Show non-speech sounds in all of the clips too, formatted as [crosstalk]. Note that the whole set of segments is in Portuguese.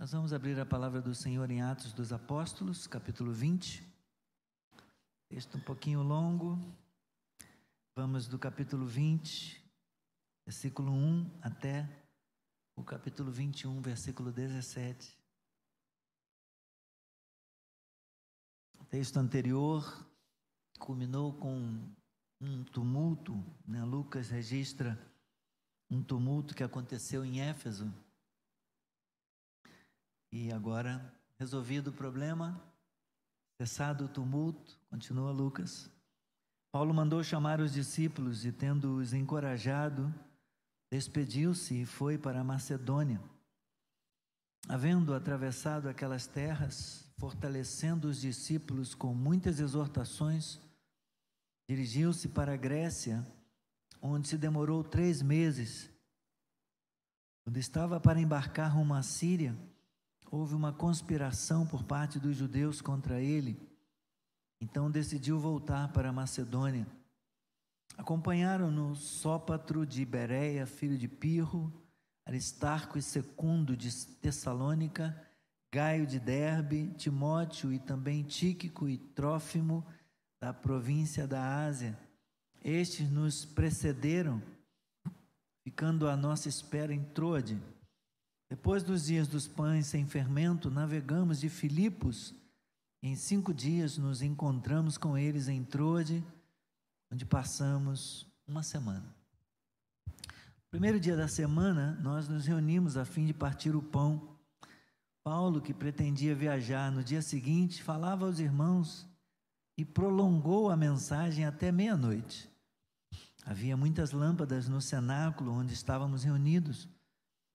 Nós vamos abrir a palavra do Senhor em Atos dos Apóstolos, capítulo 20. Texto um pouquinho longo. Vamos do capítulo 20, versículo 1 até o capítulo 21, versículo 17. O texto anterior culminou com um tumulto, né? Lucas registra um tumulto que aconteceu em Éfeso e agora, resolvido o problema, cessado o tumulto, continua Lucas. Paulo mandou chamar os discípulos e, tendo-os encorajado, despediu-se e foi para a Macedônia. Havendo atravessado aquelas terras, fortalecendo os discípulos com muitas exortações, dirigiu-se para a Grécia, onde se demorou três meses. Quando estava para embarcar rumo à Síria, houve uma conspiração por parte dos judeus contra ele. Então decidiu voltar para Macedônia. Acompanharam-no Sópatro de Bereia, filho de Pirro, Aristarco e Secundo de Tessalônica, Gaio de Derbe, Timóteo e também Tíquico e Trófimo da província da Ásia. Estes nos precederam, ficando à nossa espera em Troade. Depois dos dias dos pães sem fermento, navegamos de Filipos. Em cinco dias nos encontramos com eles em Troade, onde passamos uma semana. Primeiro dia da semana, nós nos reunimos a fim de partir o pão. Paulo, que pretendia viajar no dia seguinte, falava aos irmãos e prolongou a mensagem até meia-noite. Havia muitas lâmpadas no cenáculo onde estávamos reunidos.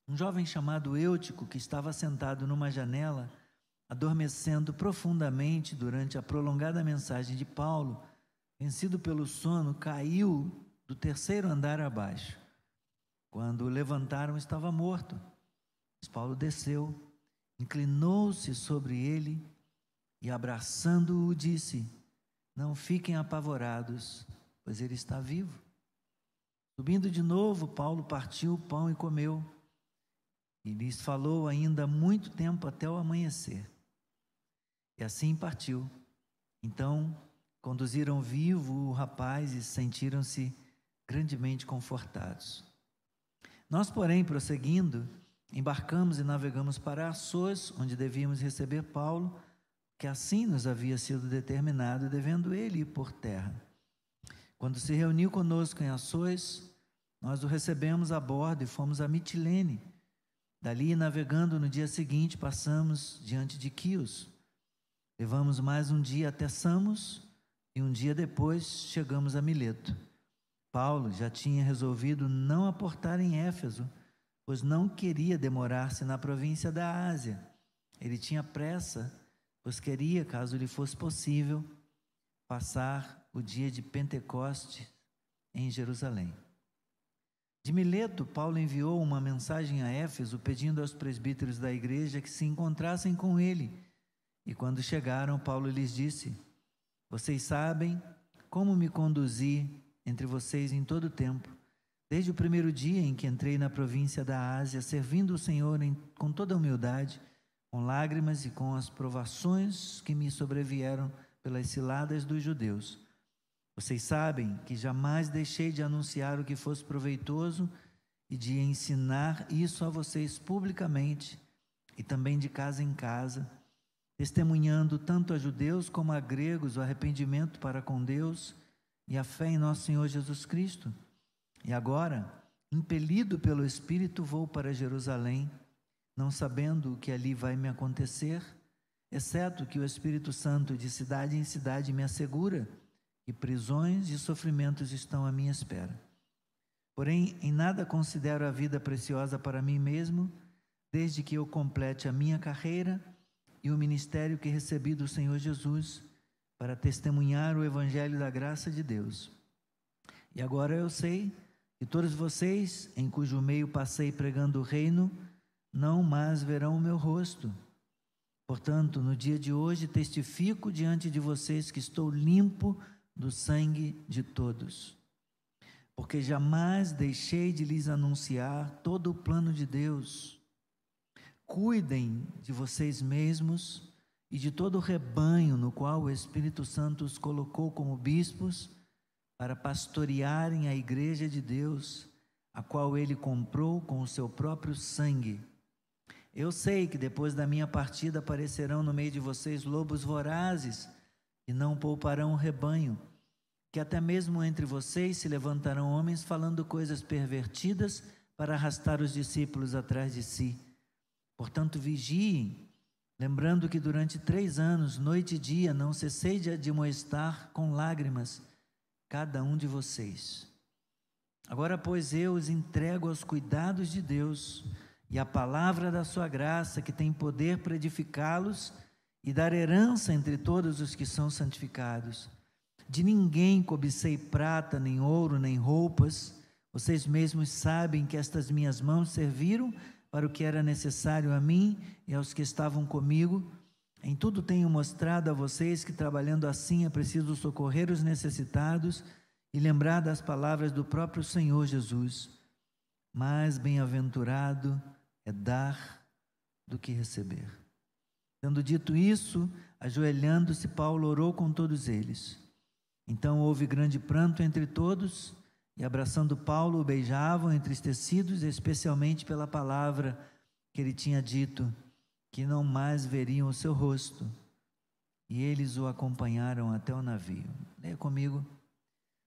Um jovem chamado Eutico, que estava sentado numa janela, adormecendo profundamente durante a prolongada mensagem de Paulo, vencido pelo sono, caiu do terceiro andar abaixo. Quando o levantaram, estava morto. Mas Paulo desceu, inclinou-se sobre ele e, abraçando-o, disse: Não fiquem apavorados, pois ele está vivo. Subindo de novo, Paulo partiu o pão e comeu. E lhes falou ainda muito tempo até o amanhecer. E assim partiu. Então conduziram vivo o rapaz e sentiram-se grandemente confortados. Nós, porém, prosseguindo, embarcamos e navegamos para Assos, onde devíamos receber Paulo, que assim nos havia sido determinado, devendo ele ir por terra. Quando se reuniu conosco em Assos, nós o recebemos a bordo e fomos a Mitilene Dali, navegando no dia seguinte, passamos diante de Quios. Levamos mais um dia até Samos e um dia depois chegamos a Mileto. Paulo já tinha resolvido não aportar em Éfeso, pois não queria demorar-se na província da Ásia. Ele tinha pressa, pois queria, caso lhe fosse possível, passar o dia de Pentecoste em Jerusalém. De Mileto, Paulo enviou uma mensagem a Éfeso pedindo aos presbíteros da igreja que se encontrassem com ele. E quando chegaram, Paulo lhes disse: Vocês sabem como me conduzi entre vocês em todo o tempo, desde o primeiro dia em que entrei na província da Ásia, servindo o Senhor em, com toda humildade, com lágrimas e com as provações que me sobrevieram pelas ciladas dos judeus vocês sabem que jamais deixei de anunciar o que fosse proveitoso e de ensinar isso a vocês publicamente e também de casa em casa, testemunhando tanto a judeus como a gregos o arrependimento para com Deus e a fé em nosso Senhor Jesus Cristo. E agora, impelido pelo Espírito, vou para Jerusalém, não sabendo o que ali vai me acontecer, exceto que o Espírito Santo de cidade em cidade me assegura e prisões e sofrimentos estão à minha espera. Porém, em nada considero a vida preciosa para mim mesmo, desde que eu complete a minha carreira e o ministério que recebi do Senhor Jesus para testemunhar o evangelho da graça de Deus. E agora eu sei que todos vocês, em cujo meio passei pregando o reino, não mais verão o meu rosto. Portanto, no dia de hoje testifico diante de vocês que estou limpo do sangue de todos. Porque jamais deixei de lhes anunciar todo o plano de Deus. cuidem de vocês mesmos e de todo o rebanho no qual o Espírito Santo os colocou como bispos para pastorearem a igreja de Deus, a qual ele comprou com o seu próprio sangue. Eu sei que depois da minha partida aparecerão no meio de vocês lobos vorazes e não pouparão o rebanho, que até mesmo entre vocês se levantarão homens falando coisas pervertidas para arrastar os discípulos atrás de si. Portanto, vigiem, lembrando que durante três anos, noite e dia, não cessei de admoestar com lágrimas cada um de vocês. Agora, pois, eu os entrego aos cuidados de Deus e à palavra da sua graça, que tem poder para edificá-los e dar herança entre todos os que são santificados. De ninguém cobicei prata, nem ouro, nem roupas. Vocês mesmos sabem que estas minhas mãos serviram para o que era necessário a mim e aos que estavam comigo. Em tudo tenho mostrado a vocês que trabalhando assim é preciso socorrer os necessitados e lembrar das palavras do próprio Senhor Jesus. Mais bem-aventurado é dar do que receber. Tendo dito isso, ajoelhando-se, Paulo orou com todos eles. Então houve grande pranto entre todos, e abraçando Paulo, o beijavam, entristecidos, especialmente pela palavra que ele tinha dito, que não mais veriam o seu rosto. E eles o acompanharam até o navio. Leia comigo.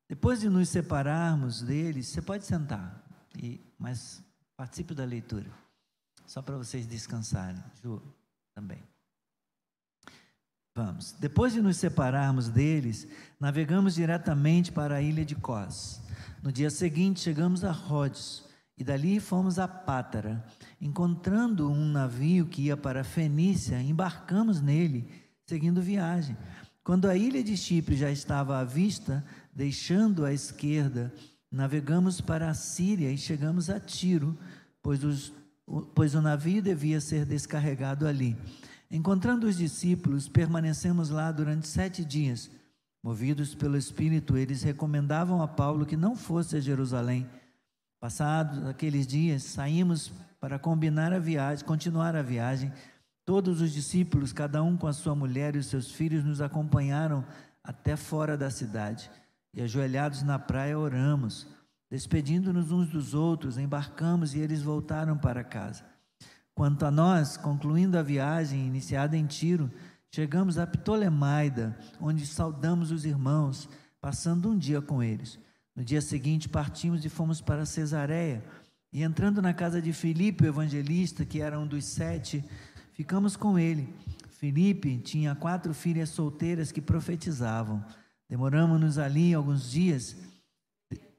Depois de nos separarmos deles, você pode sentar, e, mas participe da leitura, só para vocês descansarem. Ju, também. Vamos. Depois de nos separarmos deles, navegamos diretamente para a ilha de Cós. No dia seguinte, chegamos a Rhodes e dali fomos a Pátara. Encontrando um navio que ia para Fenícia, embarcamos nele, seguindo viagem. Quando a ilha de Chipre já estava à vista, deixando à esquerda, navegamos para a Síria e chegamos a Tiro, pois, os, pois o navio devia ser descarregado ali. Encontrando os discípulos, permanecemos lá durante sete dias. Movidos pelo Espírito, eles recomendavam a Paulo que não fosse a Jerusalém. Passados aqueles dias, saímos para combinar a viagem, continuar a viagem. Todos os discípulos, cada um com a sua mulher e os seus filhos, nos acompanharam até fora da cidade. E ajoelhados na praia, oramos. Despedindo-nos uns dos outros, embarcamos e eles voltaram para casa. Quanto a nós, concluindo a viagem iniciada em Tiro, chegamos a Ptolemaida, onde saudamos os irmãos, passando um dia com eles. No dia seguinte partimos e fomos para Cesareia. E entrando na casa de Filipe, o evangelista, que era um dos sete, ficamos com ele. Filipe tinha quatro filhas solteiras que profetizavam. Demoramos-nos ali alguns dias.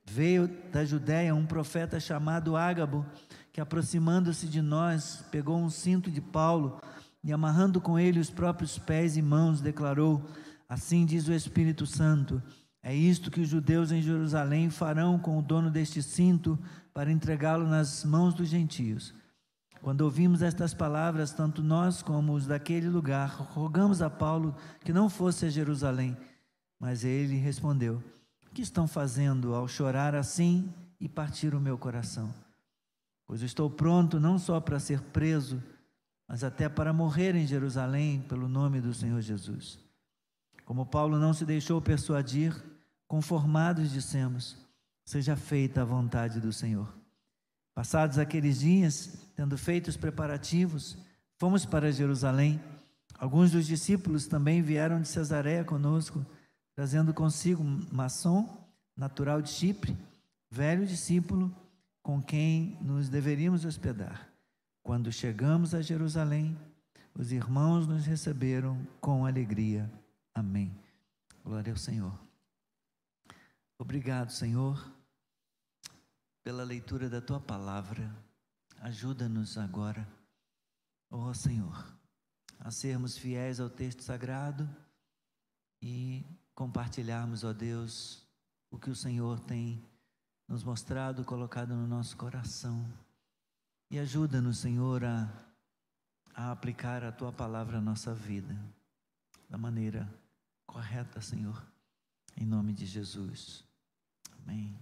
Veio da Judéia um profeta chamado Ágabo, que aproximando-se de nós, pegou um cinto de Paulo e amarrando com ele os próprios pés e mãos, declarou: Assim diz o Espírito Santo: É isto que os judeus em Jerusalém farão com o dono deste cinto para entregá-lo nas mãos dos gentios. Quando ouvimos estas palavras, tanto nós como os daquele lugar, rogamos a Paulo que não fosse a Jerusalém. Mas ele respondeu: O que estão fazendo ao chorar assim e partir o meu coração? Pois estou pronto não só para ser preso, mas até para morrer em Jerusalém pelo nome do Senhor Jesus. Como Paulo não se deixou persuadir, conformados dissemos: Seja feita a vontade do Senhor. Passados aqueles dias, tendo feito os preparativos, fomos para Jerusalém. Alguns dos discípulos também vieram de Cesareia conosco, trazendo consigo Masson, natural de Chipre, velho discípulo com quem nos deveríamos hospedar. Quando chegamos a Jerusalém, os irmãos nos receberam com alegria. Amém. Glória ao Senhor. Obrigado, Senhor, pela leitura da tua palavra. Ajuda-nos agora, ó Senhor, a sermos fiéis ao texto sagrado e compartilharmos, ó Deus, o que o Senhor tem nos mostrado, colocado no nosso coração. E ajuda-nos, Senhor, a, a aplicar a tua palavra à nossa vida, da maneira correta, Senhor, em nome de Jesus. Amém.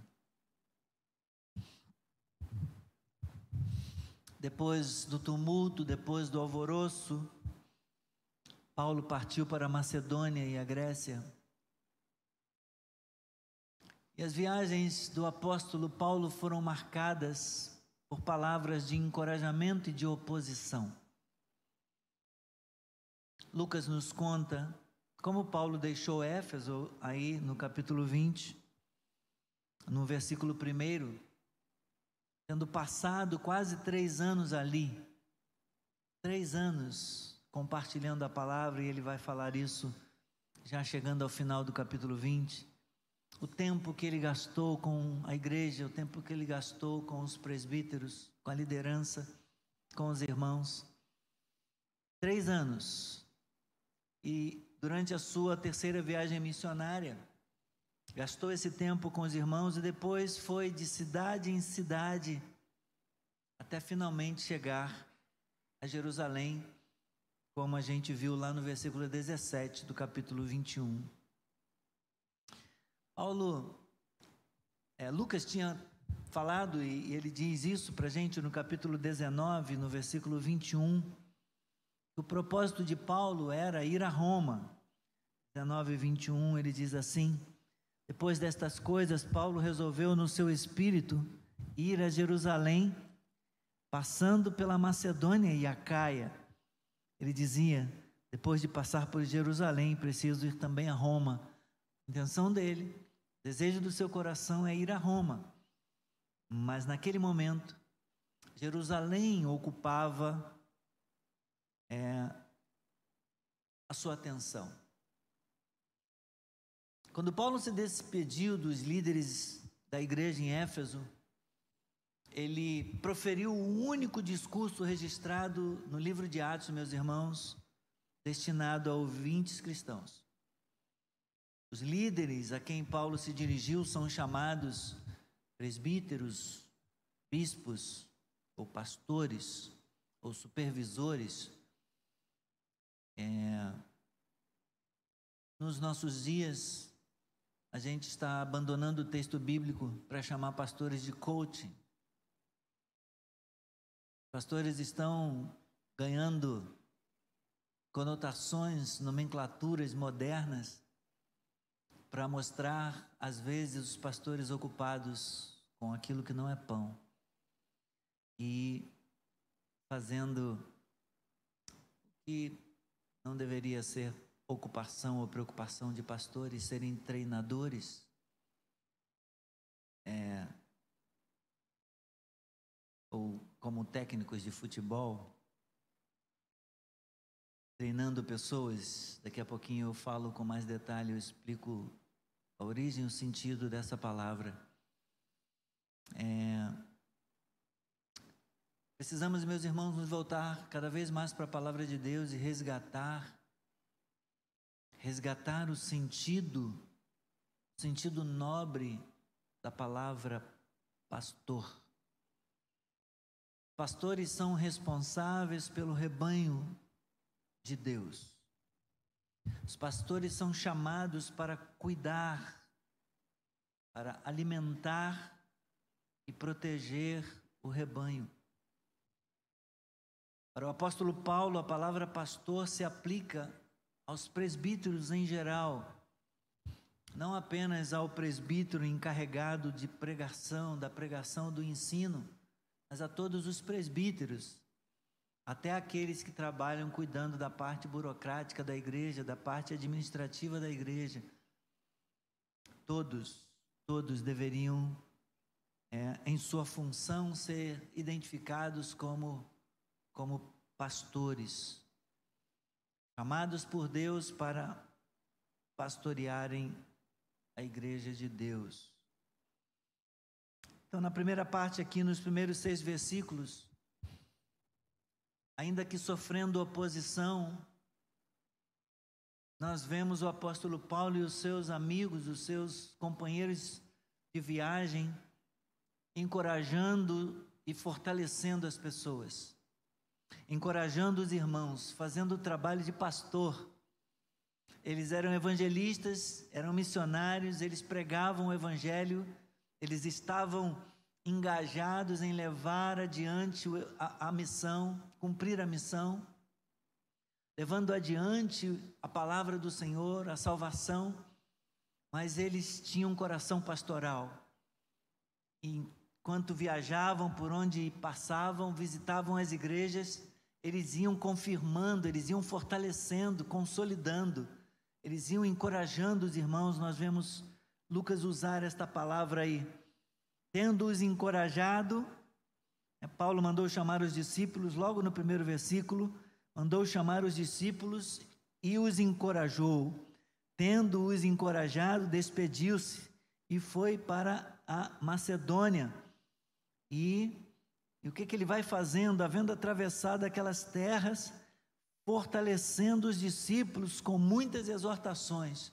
depois do tumulto, depois do alvoroço, Paulo partiu para a Macedônia e a Grécia. E as viagens do apóstolo Paulo foram marcadas por palavras de encorajamento e de oposição. Lucas nos conta como Paulo deixou Éfeso, aí no capítulo 20, no versículo 1, tendo passado quase três anos ali, três anos compartilhando a palavra, e ele vai falar isso já chegando ao final do capítulo 20. O tempo que ele gastou com a igreja, o tempo que ele gastou com os presbíteros, com a liderança, com os irmãos. Três anos. E durante a sua terceira viagem missionária, gastou esse tempo com os irmãos e depois foi de cidade em cidade até finalmente chegar a Jerusalém como a gente viu lá no versículo 17 do capítulo 21. Paulo, é, Lucas tinha falado, e, ele diz isso para a gente no capítulo 19, no versículo 21, que o propósito de Paulo era ir a Roma. 19 e 21, ele diz assim: Depois destas coisas, Paulo resolveu no seu espírito ir a Jerusalém, passando pela Macedônia e a Caia ele dizia: depois de passar por Jerusalém, preciso ir também a Roma. A intenção dele, desejo do seu coração é ir a Roma. Mas naquele momento, Jerusalém ocupava é, a sua atenção. Quando Paulo se despediu dos líderes da igreja em Éfeso, ele proferiu o único discurso registrado no livro de Atos, meus irmãos, destinado a ouvintes cristãos. Os líderes a quem Paulo se dirigiu são chamados presbíteros, bispos ou pastores ou supervisores. É, nos nossos dias, a gente está abandonando o texto bíblico para chamar pastores de coaching. Pastores estão ganhando conotações, nomenclaturas modernas para mostrar, às vezes, os pastores ocupados com aquilo que não é pão e fazendo o que não deveria ser ocupação ou preocupação de pastores, serem treinadores. É, ou como técnicos de futebol, treinando pessoas. Daqui a pouquinho eu falo com mais detalhe, eu explico a origem o sentido dessa palavra. É... Precisamos, meus irmãos, nos voltar cada vez mais para a palavra de Deus e resgatar, resgatar o sentido, o sentido nobre da palavra pastor. Pastores são responsáveis pelo rebanho de Deus. Os pastores são chamados para cuidar, para alimentar e proteger o rebanho. Para o apóstolo Paulo, a palavra pastor se aplica aos presbíteros em geral, não apenas ao presbítero encarregado de pregação, da pregação do ensino, mas a todos os presbíteros, até aqueles que trabalham cuidando da parte burocrática da igreja, da parte administrativa da igreja. Todos, todos deveriam, é, em sua função, ser identificados como, como pastores, chamados por Deus para pastorearem a igreja de Deus. Então, na primeira parte, aqui nos primeiros seis versículos, ainda que sofrendo oposição, nós vemos o apóstolo Paulo e os seus amigos, os seus companheiros de viagem, encorajando e fortalecendo as pessoas, encorajando os irmãos, fazendo o trabalho de pastor. Eles eram evangelistas, eram missionários, eles pregavam o evangelho eles estavam engajados em levar adiante a, a missão, cumprir a missão, levando adiante a palavra do Senhor, a salvação, mas eles tinham um coração pastoral. E enquanto viajavam por onde passavam, visitavam as igrejas, eles iam confirmando, eles iam fortalecendo, consolidando, eles iam encorajando os irmãos. Nós vemos Lucas usar esta palavra aí Tendo-os encorajado, né, Paulo mandou chamar os discípulos, logo no primeiro versículo, mandou chamar os discípulos e os encorajou. Tendo-os encorajado, despediu-se e foi para a Macedônia. E, e o que, que ele vai fazendo? Havendo atravessado aquelas terras, fortalecendo os discípulos com muitas exortações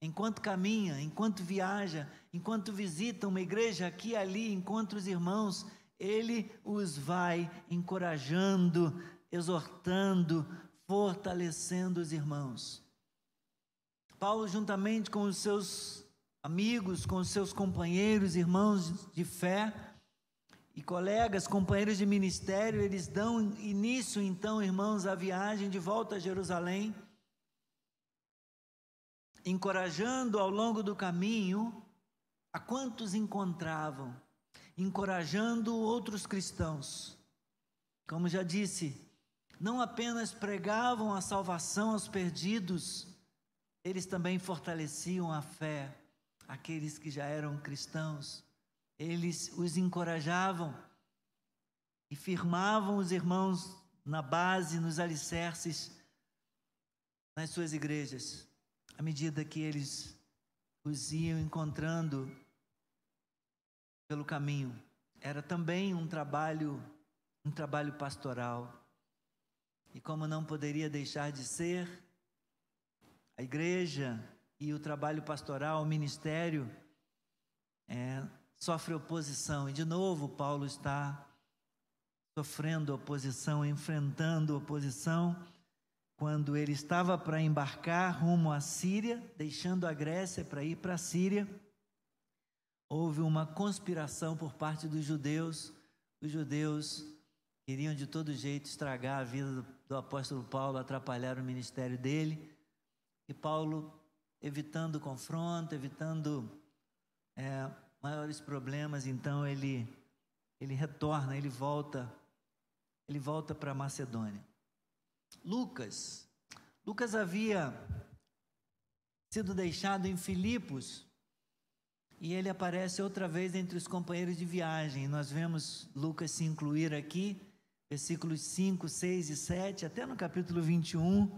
enquanto caminha, enquanto viaja, enquanto visita uma igreja aqui e ali, encontra os irmãos, ele os vai encorajando, exortando, fortalecendo os irmãos. Paulo, juntamente com os seus amigos, com os seus companheiros, irmãos de fé e colegas, companheiros de ministério, eles dão início, então, irmãos, à viagem de volta a Jerusalém encorajando ao longo do caminho a quantos encontravam, encorajando outros cristãos. Como já disse, não apenas pregavam a salvação aos perdidos, eles também fortaleciam a fé, aqueles que já eram cristãos. Eles os encorajavam e firmavam os irmãos na base, nos alicerces, nas suas igrejas à medida que eles os iam encontrando pelo caminho. Era também um trabalho, um trabalho pastoral. E como não poderia deixar de ser, a igreja e o trabalho pastoral, o ministério, é, sofre oposição. E de novo, Paulo está sofrendo oposição, enfrentando oposição quando ele estava para embarcar rumo à Síria, deixando a Grécia para ir para a Síria, houve uma conspiração por parte dos judeus. Os judeus queriam de todo jeito estragar a vida do, do apóstolo Paulo, atrapalhar o ministério dele. E Paulo, evitando confronto, evitando é, maiores problemas, então ele ele retorna, ele volta, ele volta para Macedônia. Lucas. Lucas havia sido deixado em Filipos e ele aparece outra vez entre os companheiros de viagem. Nós vemos Lucas se incluir aqui, versículos 5, 6 e 7, até no capítulo 21.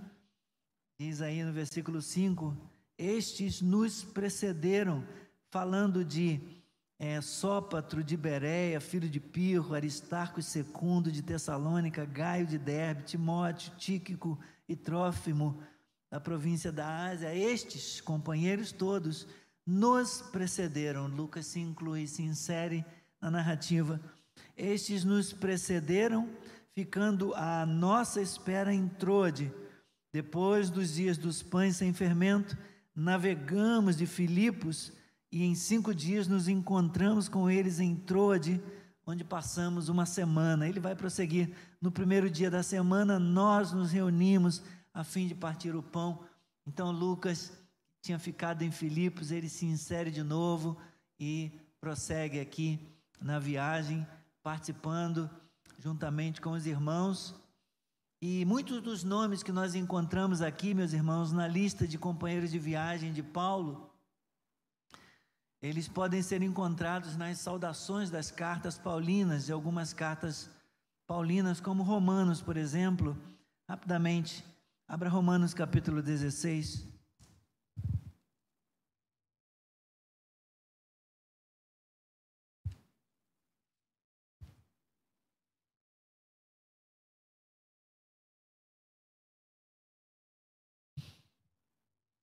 Diz aí no versículo 5: Estes nos precederam, falando de é, Sópatro de Bereia, filho de Pirro, Aristarco II de Tessalônica, Gaio de Derbe, Timóteo, Tíquico e Trófimo, da província da Ásia, estes companheiros todos nos precederam. Lucas se inclui, se insere na narrativa. Estes nos precederam, ficando à nossa espera em Trode. Depois dos dias dos pães sem fermento, navegamos de Filipos e em cinco dias nos encontramos com eles em Troade, onde passamos uma semana. Ele vai prosseguir. No primeiro dia da semana, nós nos reunimos a fim de partir o pão. Então, Lucas tinha ficado em Filipos, ele se insere de novo e prossegue aqui na viagem, participando juntamente com os irmãos. E muitos dos nomes que nós encontramos aqui, meus irmãos, na lista de companheiros de viagem de Paulo, eles podem ser encontrados nas saudações das cartas paulinas, de algumas cartas paulinas, como Romanos, por exemplo. Rapidamente, abra Romanos capítulo 16.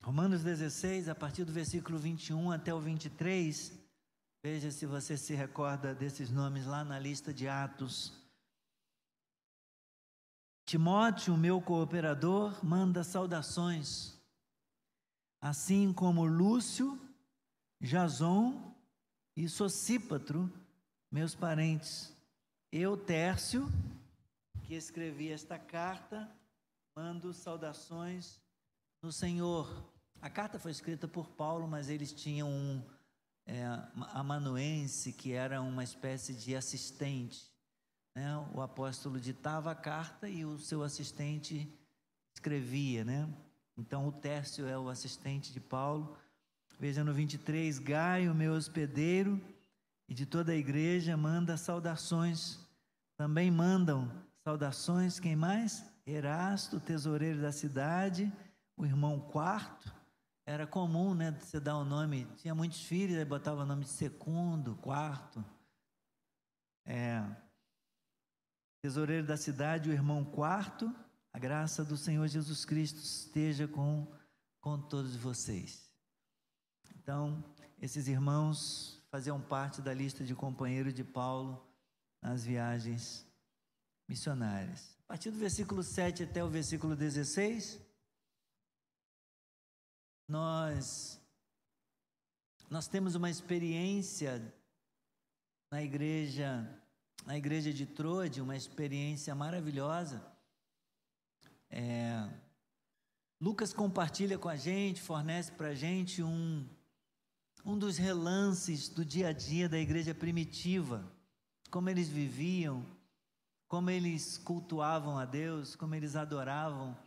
Romanos 16, a partir do versículo 21 até o 23, veja se você se recorda desses nomes lá na lista de Atos. Timóteo, meu cooperador, manda saudações, assim como Lúcio, Jason e Socípatro, meus parentes, eu, Tércio, que escrevi esta carta, mando saudações no Senhor. A carta foi escrita por Paulo, mas eles tinham um é, amanuense que era uma espécie de assistente. Né? O apóstolo ditava a carta e o seu assistente escrevia, né? Então o Tércio é o assistente de Paulo. Veja no 23, Gaio, meu hospedeiro, e de toda a igreja manda saudações. Também mandam saudações, quem mais? Erasto, tesoureiro da cidade, o irmão quarto. Era comum, né, você dar o nome, tinha muitos filhos, aí botava o nome de segundo, quarto. É, tesoureiro da cidade, o irmão quarto, a graça do Senhor Jesus Cristo esteja com, com todos vocês. Então, esses irmãos faziam parte da lista de companheiros de Paulo nas viagens missionárias. A partir do versículo 7 até o versículo 16, nós nós temos uma experiência na igreja na igreja de Trode, uma experiência maravilhosa. É, Lucas compartilha com a gente, fornece para a gente um, um dos relances do dia a dia da igreja primitiva, como eles viviam, como eles cultuavam a Deus, como eles adoravam.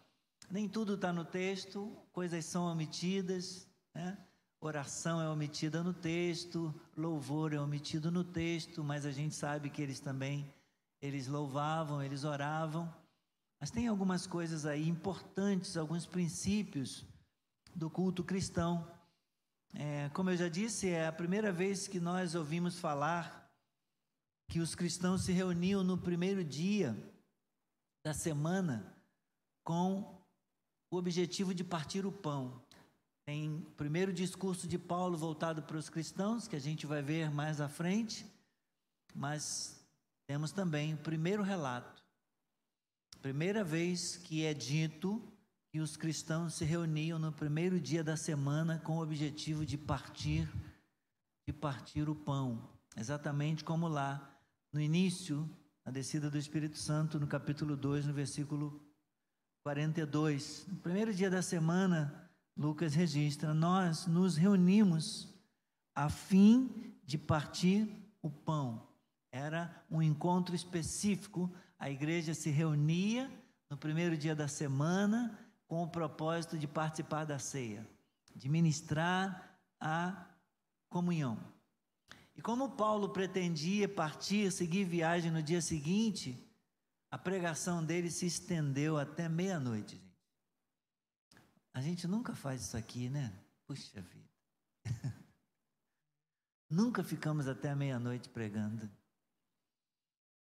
Nem tudo está no texto, coisas são omitidas, né? oração é omitida no texto, louvor é omitido no texto, mas a gente sabe que eles também eles louvavam, eles oravam. Mas tem algumas coisas aí importantes, alguns princípios do culto cristão. É, como eu já disse, é a primeira vez que nós ouvimos falar que os cristãos se reuniam no primeiro dia da semana com o objetivo de partir o pão. Tem o primeiro discurso de Paulo voltado para os cristãos, que a gente vai ver mais à frente, mas temos também o primeiro relato. Primeira vez que é dito que os cristãos se reuniam no primeiro dia da semana com o objetivo de partir de partir o pão, exatamente como lá no início, na descida do Espírito Santo, no capítulo 2, no versículo 42. No primeiro dia da semana, Lucas registra: Nós nos reunimos a fim de partir o pão. Era um encontro específico, a igreja se reunia no primeiro dia da semana com o propósito de participar da ceia, de ministrar a comunhão. E como Paulo pretendia partir, seguir viagem no dia seguinte, a pregação dele se estendeu até meia-noite, gente. A gente nunca faz isso aqui, né? Puxa vida. [laughs] nunca ficamos até meia-noite pregando.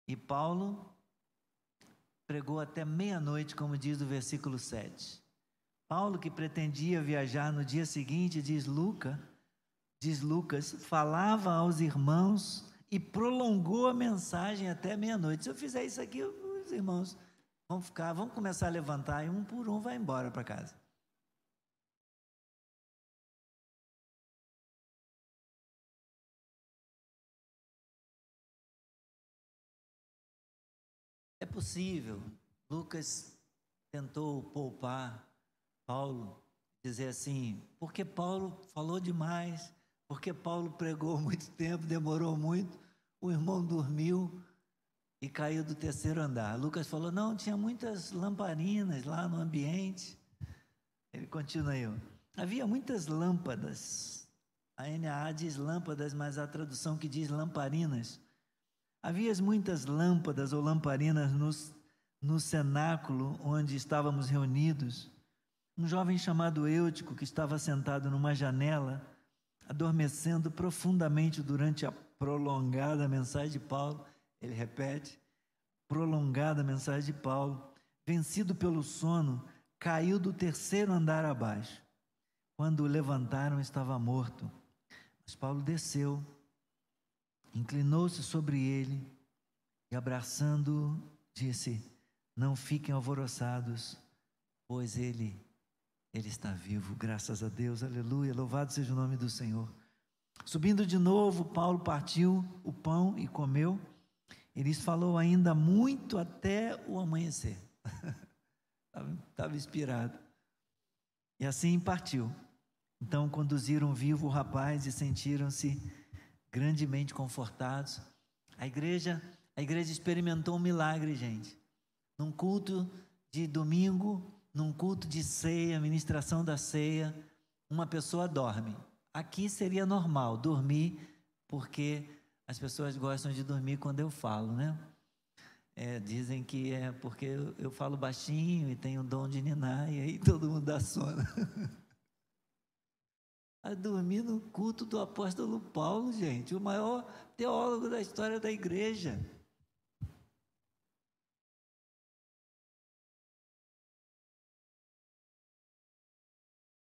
E Paulo pregou até meia-noite, como diz o versículo 7. Paulo, que pretendia viajar no dia seguinte, diz Lucas, diz Lucas, falava aos irmãos e prolongou a mensagem até meia-noite. Se eu fizer isso aqui, os irmãos vão ficar, vão começar a levantar e um por um vai embora para casa. É possível. Lucas tentou poupar Paulo, dizer assim, porque Paulo falou demais, porque Paulo pregou [laughs] muito tempo, demorou muito, o irmão dormiu e caiu do terceiro andar. Lucas falou: não, tinha muitas lamparinas lá no ambiente. Ele continua aí. Havia muitas lâmpadas. A NAA diz lâmpadas, mas a tradução que diz lamparinas. Havia muitas lâmpadas ou lamparinas no, no cenáculo onde estávamos reunidos. Um jovem chamado Eutico, que estava sentado numa janela, adormecendo profundamente durante a prolongada mensagem de Paulo. Ele repete: prolongada mensagem de Paulo, vencido pelo sono, caiu do terceiro andar abaixo. Quando o levantaram, estava morto. Mas Paulo desceu, inclinou-se sobre ele e, abraçando-o, disse: Não fiquem alvoroçados, pois ele ele está vivo, graças a Deus, aleluia. Louvado seja o nome do Senhor. Subindo de novo, Paulo partiu o pão e comeu. Ele falou ainda muito até o amanhecer. [laughs] Estava inspirado. E assim partiu. Então conduziram vivo o rapaz e sentiram-se grandemente confortados. A igreja, a igreja experimentou um milagre, gente. Num culto de domingo, num culto de ceia, ministração da ceia, uma pessoa dorme. Aqui seria normal dormir, porque as pessoas gostam de dormir quando eu falo, né? É, dizem que é porque eu, eu falo baixinho e tenho o dom de ninar, e aí todo mundo dá sono. [laughs] a dormir no culto do apóstolo Paulo, gente, o maior teólogo da história da igreja.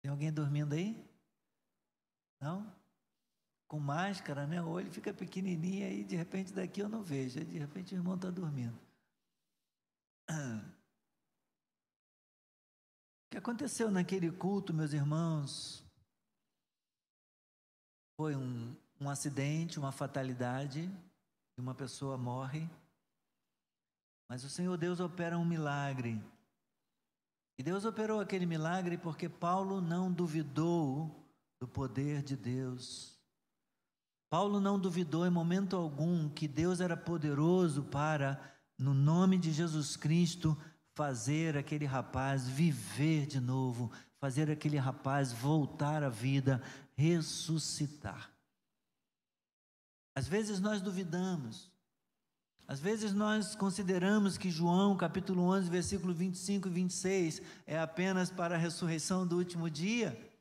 Tem alguém dormindo aí? Não? Com máscara, né? O olho fica pequenininho aí, de repente daqui eu não vejo, de repente o irmão está dormindo. O que aconteceu naquele culto, meus irmãos, foi um, um acidente, uma fatalidade, e uma pessoa morre. Mas o Senhor Deus opera um milagre. E Deus operou aquele milagre porque Paulo não duvidou do poder de Deus. Paulo não duvidou em momento algum que Deus era poderoso para, no nome de Jesus Cristo, fazer aquele rapaz viver de novo, fazer aquele rapaz voltar à vida, ressuscitar. Às vezes nós duvidamos, às vezes nós consideramos que João, capítulo 11, versículo 25 e 26, é apenas para a ressurreição do último dia.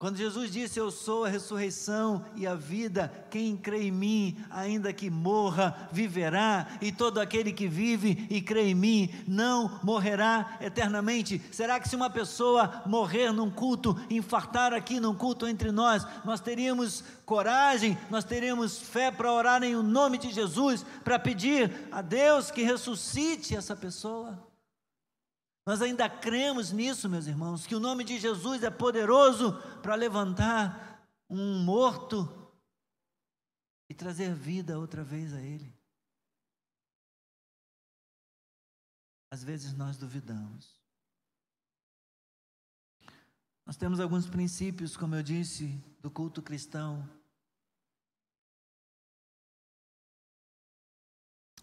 Quando Jesus disse: Eu sou a ressurreição e a vida, quem crê em mim, ainda que morra, viverá, e todo aquele que vive e crê em mim não morrerá eternamente. Será que se uma pessoa morrer num culto, infartar aqui num culto entre nós, nós teríamos coragem, nós teríamos fé para orar em o nome de Jesus, para pedir a Deus que ressuscite essa pessoa? Nós ainda cremos nisso, meus irmãos, que o nome de Jesus é poderoso para levantar um morto e trazer vida outra vez a Ele. Às vezes nós duvidamos. Nós temos alguns princípios, como eu disse, do culto cristão.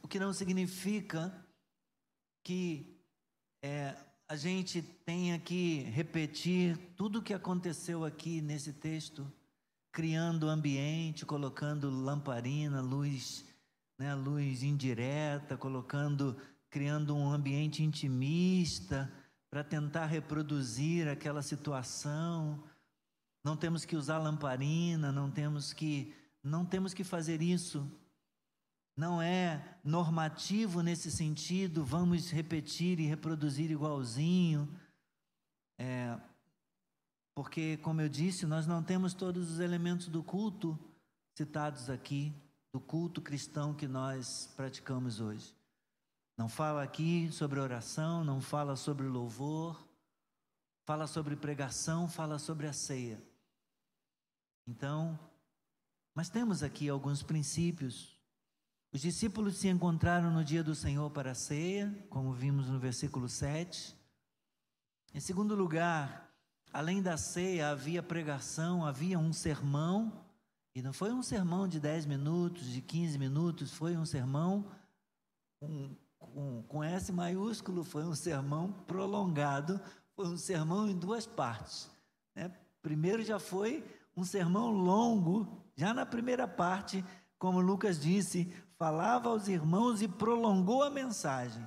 O que não significa que é, a gente tenha que repetir tudo o que aconteceu aqui nesse texto, criando ambiente, colocando lamparina, luz, né, luz indireta, colocando, criando um ambiente intimista para tentar reproduzir aquela situação. Não temos que usar lamparina, não temos que não temos que fazer isso não é normativo nesse sentido, vamos repetir e reproduzir igualzinho. É, porque, como eu disse, nós não temos todos os elementos do culto citados aqui, do culto cristão que nós praticamos hoje. Não fala aqui sobre oração, não fala sobre louvor, fala sobre pregação, fala sobre a ceia. Então, mas temos aqui alguns princípios os discípulos se encontraram no dia do Senhor para a ceia, como vimos no versículo 7. Em segundo lugar, além da ceia, havia pregação, havia um sermão, e não foi um sermão de 10 minutos, de 15 minutos, foi um sermão com, S maiúsculo, foi um sermão prolongado, foi um sermão em duas partes. Né? Primeiro já foi um sermão longo, já na primeira parte, como Lucas disse, falava aos irmãos e prolongou a mensagem.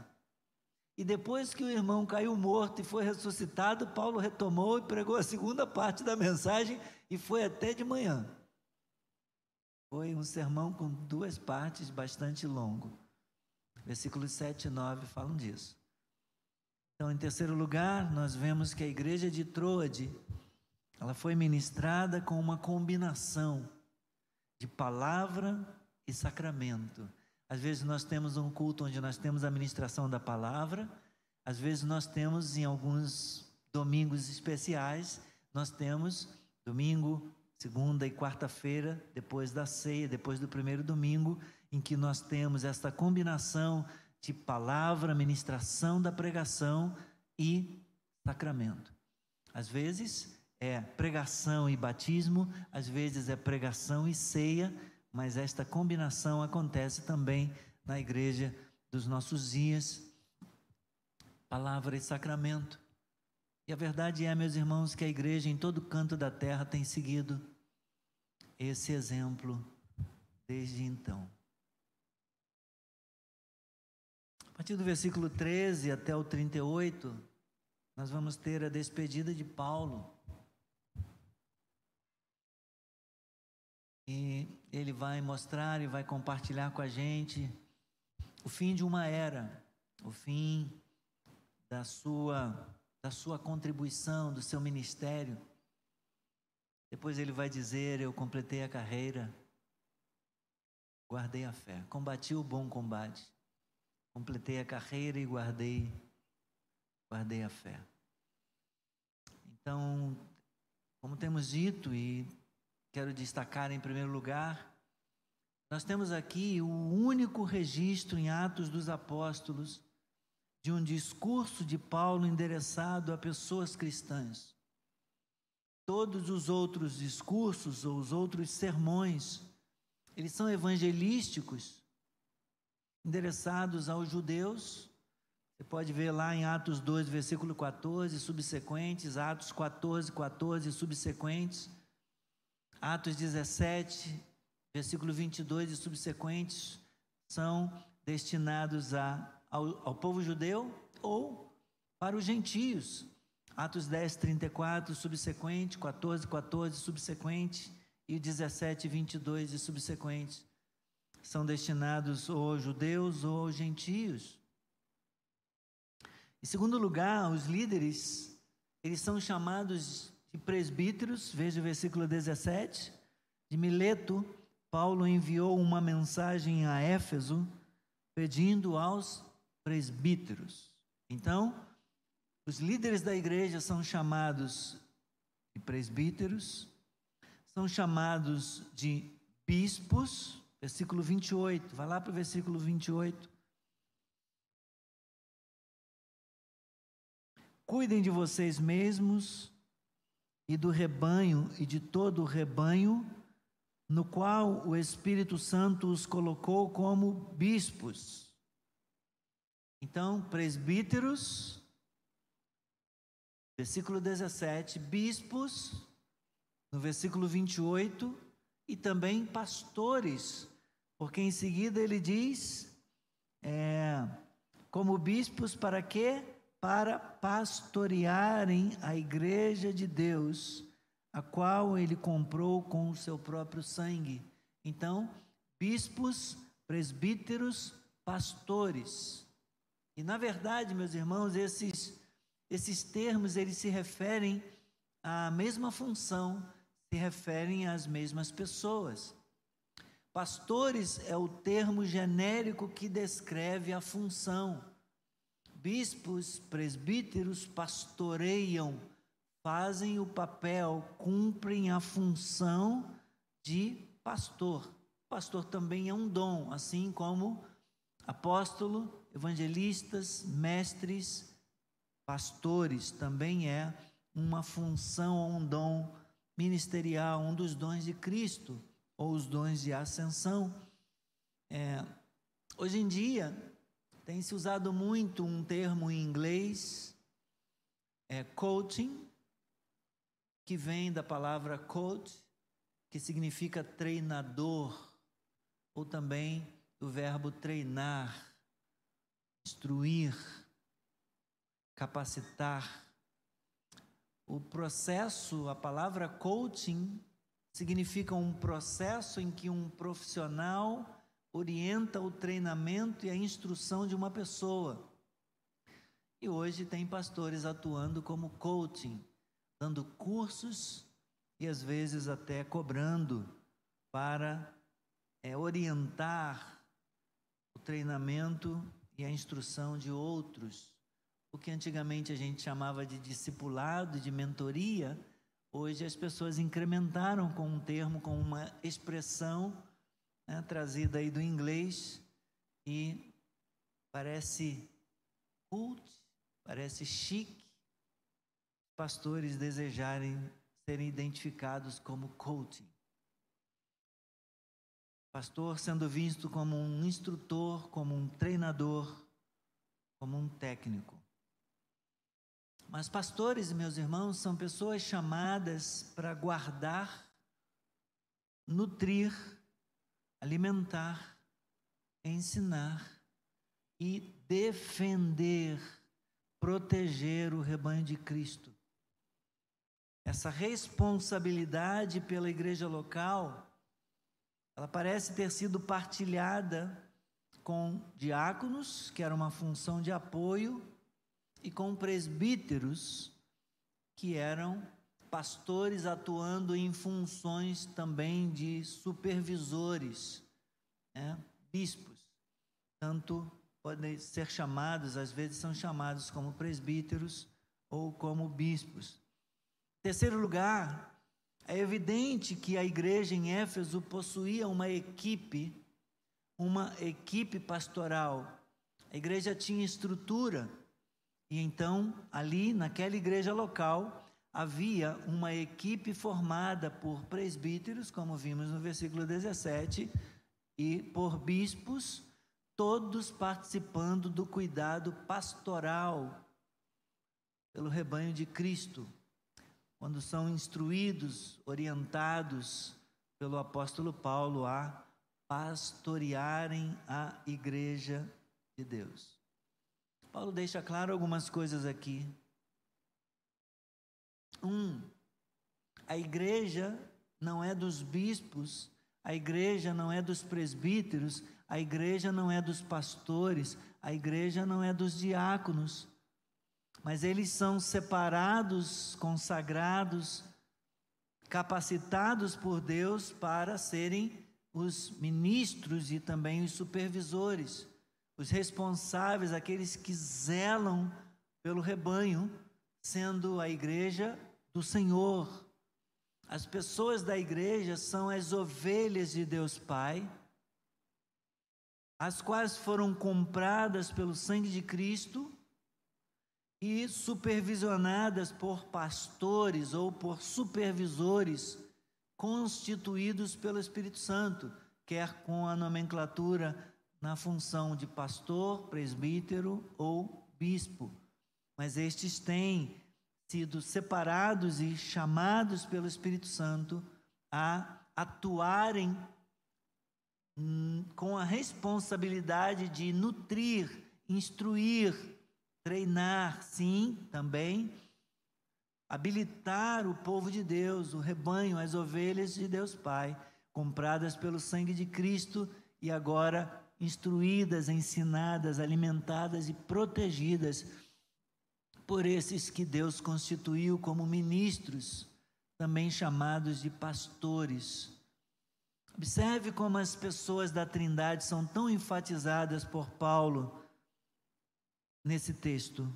E depois que o irmão caiu morto e foi ressuscitado, Paulo retomou e pregou a segunda parte da mensagem e foi até de manhã. Foi um sermão com duas partes bastante longo. Versículos 7 e 9 falam disso. Então, em terceiro lugar, nós vemos que a igreja de Troade, ela foi ministrada com uma combinação de palavra e sacramento. Às vezes nós temos um culto onde nós temos a ministração da palavra, às vezes nós temos em alguns domingos especiais, nós temos domingo, segunda e quarta-feira, depois da ceia, depois do primeiro domingo, em que nós temos esta combinação de palavra, ministração da pregação e sacramento. Às vezes é pregação e batismo, às vezes é pregação e ceia, mas esta combinação acontece também na igreja dos nossos dias, palavra e sacramento. E a verdade é, meus irmãos, que a igreja em todo canto da terra tem seguido esse exemplo desde então. A partir do versículo 13 até o 38, nós vamos ter a despedida de Paulo. E ele vai mostrar e vai compartilhar com a gente o fim de uma era, o fim da sua da sua contribuição, do seu ministério. Depois ele vai dizer: Eu completei a carreira, guardei a fé, combati o bom combate, completei a carreira e guardei, guardei a fé. Então, como temos dito, e quero destacar em primeiro lugar, nós temos aqui o único registro em Atos dos Apóstolos de um discurso de Paulo endereçado a pessoas cristãs. Todos os outros discursos ou os outros sermões, eles são evangelísticos, endereçados aos judeus. Você pode ver lá em Atos 2, versículo 14, subsequentes, Atos 14, 14, subsequentes, Atos 17, versículo 22 e subsequentes, são destinados a ao, ao povo judeu ou para os gentios. Atos 10, 34, subsequente, 14, 14, subsequente, e 17, 22 e subsequentes. São destinados ou judeus ou gentios. Em segundo lugar, os líderes, eles são chamados de presbíteros, veja o versículo 17. De Mileto, Paulo enviou uma mensagem a Éfeso, pedindo aos presbíteros. Então, os líderes da igreja são chamados de presbíteros, são chamados de bispos, versículo 28, vai lá para o versículo 28. Cuidem de vocês mesmos e do rebanho e de todo o rebanho, no qual o Espírito Santo os colocou como bispos então, presbíteros, versículo 17, bispos, no versículo 28, e também pastores, porque em seguida ele diz, é, como bispos, para quê? Para pastorearem a igreja de Deus, a qual ele comprou com o seu próprio sangue. Então, bispos, presbíteros, pastores. E na verdade, meus irmãos, esses esses termos eles se referem à mesma função, se referem às mesmas pessoas. Pastores é o termo genérico que descreve a função. Bispos, presbíteros pastoreiam, fazem o papel, cumprem a função de pastor. Pastor também é um dom, assim como apóstolo, evangelistas, mestres, pastores, também é uma função um dom ministerial, um dos dons de Cristo, ou os dons de ascensão. É, hoje em dia, tem se usado muito um termo em inglês, é coaching, que vem da palavra coach, que significa treinador, ou também do verbo treinar, instruir, capacitar. O processo, a palavra coaching, significa um processo em que um profissional orienta o treinamento e a instrução de uma pessoa. E hoje tem pastores atuando como coaching, dando cursos e às vezes até cobrando para é, orientar o treinamento e a instrução de outros. O que antigamente a gente chamava de discipulado, de mentoria, Hoje as pessoas incrementaram com um termo, com uma expressão né, trazida aí do inglês e parece cult, parece chique, pastores desejarem serem identificados como coaching. Pastor sendo visto como um instrutor, como um treinador, como um técnico. Mas pastores, meus irmãos, são pessoas chamadas para guardar, nutrir, alimentar, ensinar e defender, proteger o rebanho de Cristo. Essa responsabilidade pela igreja local, ela parece ter sido partilhada com diáconos, que era uma função de apoio, e com presbíteros, que eram pastores atuando em funções também de supervisores, né? bispos. Tanto podem ser chamados, às vezes são chamados como presbíteros ou como bispos. Terceiro lugar, é evidente que a igreja em Éfeso possuía uma equipe, uma equipe pastoral. A igreja tinha estrutura, e então, ali, naquela igreja local, havia uma equipe formada por presbíteros, como vimos no versículo 17, e por bispos, todos participando do cuidado pastoral pelo rebanho de Cristo, quando são instruídos, orientados pelo apóstolo Paulo a pastorearem a igreja de Deus. Paulo deixa claro algumas coisas aqui. Um, a igreja não é dos bispos, a igreja não é dos presbíteros, a igreja não é dos pastores, a igreja não é dos diáconos, mas eles são separados, consagrados, capacitados por Deus para serem os ministros e também os supervisores os responsáveis, aqueles que zelam pelo rebanho, sendo a igreja do Senhor. As pessoas da igreja são as ovelhas de Deus Pai, as quais foram compradas pelo sangue de Cristo e supervisionadas por pastores ou por supervisores constituídos pelo Espírito Santo, quer com a nomenclatura na função de pastor, presbítero ou bispo, mas estes têm sido separados e chamados pelo Espírito Santo a atuarem hum, com a responsabilidade de nutrir, instruir, treinar, sim, também, habilitar o povo de Deus, o rebanho, as ovelhas de Deus Pai, compradas pelo sangue de Cristo e agora instruídas, ensinadas, alimentadas e protegidas por esses que Deus constituiu como ministros, também chamados de pastores. Observe como as pessoas da Trindade são tão enfatizadas por Paulo nesse texto.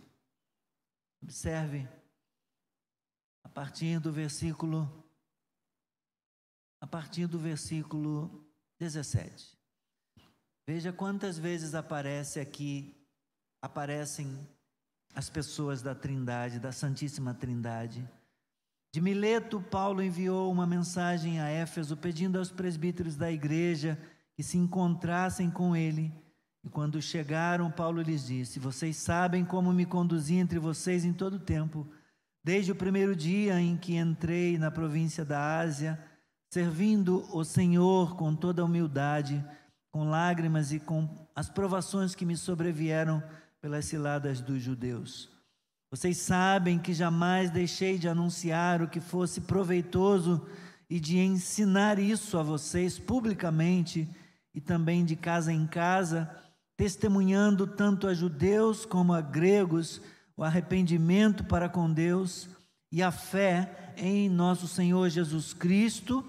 Observe a partir do versículo a partir do versículo 17. Veja quantas vezes aparece aqui, aparecem as pessoas da Trindade, da Santíssima Trindade. De Mileto, Paulo enviou uma mensagem a Éfeso pedindo aos presbíteros da igreja que se encontrassem com ele. E quando chegaram, Paulo lhes disse: Vocês sabem como me conduzi entre vocês em todo o tempo, desde o primeiro dia em que entrei na província da Ásia, servindo o Senhor com toda humildade com lágrimas e com as provações que me sobrevieram pelas ciladas dos judeus. Vocês sabem que jamais deixei de anunciar o que fosse proveitoso e de ensinar isso a vocês publicamente e também de casa em casa, testemunhando tanto a judeus como a gregos o arrependimento para com Deus e a fé em nosso Senhor Jesus Cristo,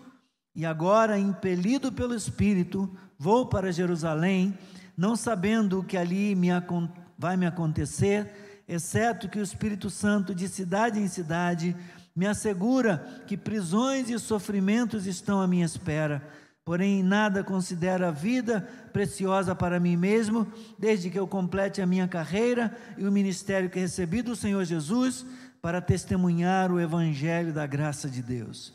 e agora, impelido pelo Espírito, vou para Jerusalém, não sabendo o que ali me, vai me acontecer, exceto que o Espírito Santo, de cidade em cidade, me assegura que prisões e sofrimentos estão à minha espera. Porém, nada considero a vida preciosa para mim mesmo, desde que eu complete a minha carreira e o ministério que recebi do Senhor Jesus para testemunhar o evangelho da graça de Deus.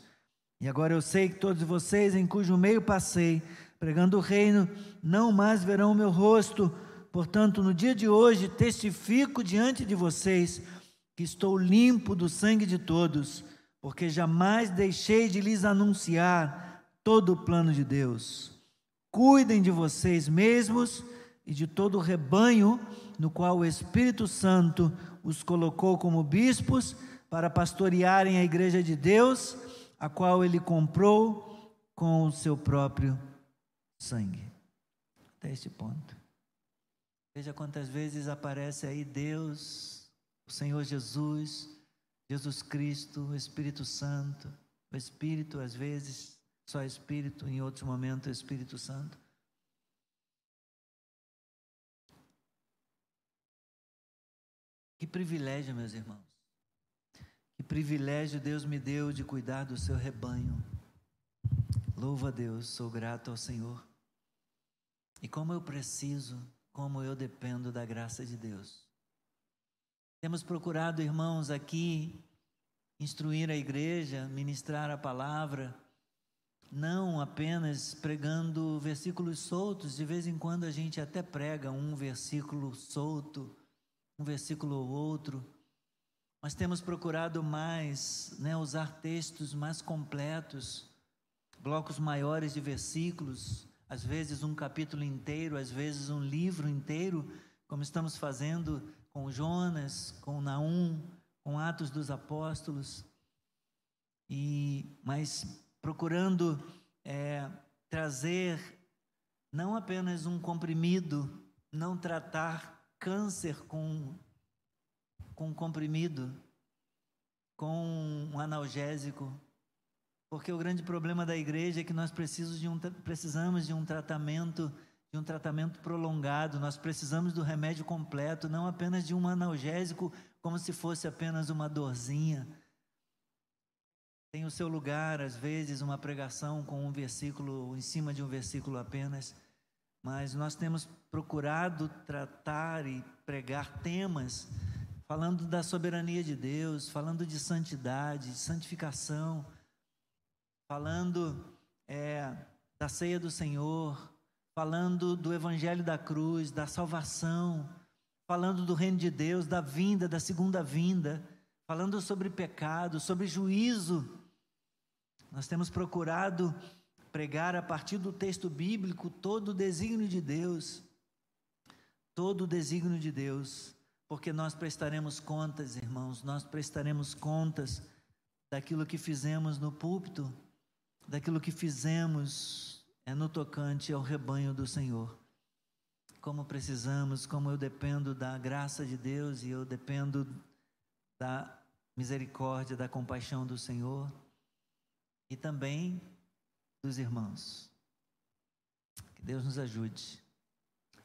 E agora eu sei que todos vocês, em cujo meio passei, pregando o reino, não mais verão o meu rosto. Portanto, no dia de hoje, testifico diante de vocês que estou limpo do sangue de todos, porque jamais deixei de lhes anunciar todo o plano de Deus. Cuidem de vocês mesmos e de todo o rebanho no qual o Espírito Santo os colocou como bispos para pastorearem a igreja de Deus, a qual ele comprou com o seu próprio sangue. Até este ponto. Veja quantas vezes aparece aí Deus o Senhor Jesus, Jesus Cristo, o Espírito Santo, o Espírito, às vezes, só Espírito, em outros momentos, o Espírito Santo. Que privilégio, meus irmãos. Que privilégio Deus me deu de cuidar do seu rebanho. Louvo a Deus, sou grato ao Senhor. E como eu preciso, como eu dependo da graça de Deus. Temos procurado, irmãos, aqui instruir a igreja, ministrar a palavra, não apenas pregando versículos soltos, de vez em quando a gente até prega um versículo solto, um versículo ou outro, mas temos procurado mais né, usar textos mais completos, blocos maiores de versículos, às vezes um capítulo inteiro, às vezes um livro inteiro, como estamos fazendo com Jonas, com Naum, com Atos dos Apóstolos, e mas procurando é, trazer não apenas um comprimido, não tratar câncer com com comprimido, com um analgésico, porque o grande problema da igreja é que nós precisamos de um, precisamos de um tratamento de um tratamento prolongado, nós precisamos do remédio completo, não apenas de um analgésico, como se fosse apenas uma dorzinha. Tem o seu lugar, às vezes, uma pregação com um versículo, em cima de um versículo apenas, mas nós temos procurado tratar e pregar temas falando da soberania de Deus, falando de santidade, de santificação, falando é, da ceia do Senhor, falando do Evangelho da cruz, da salvação, falando do reino de Deus, da vinda, da segunda vinda, falando sobre pecado, sobre juízo. Nós temos procurado pregar a partir do texto bíblico todo o desígnio de Deus, todo o desígnio de Deus, porque nós prestaremos contas, irmãos, nós prestaremos contas daquilo que fizemos no púlpito, daquilo que fizemos é no tocante ao rebanho do Senhor. Como precisamos, como eu dependo da graça de Deus e eu dependo da misericórdia, da compaixão do Senhor e também dos irmãos. Que Deus nos ajude.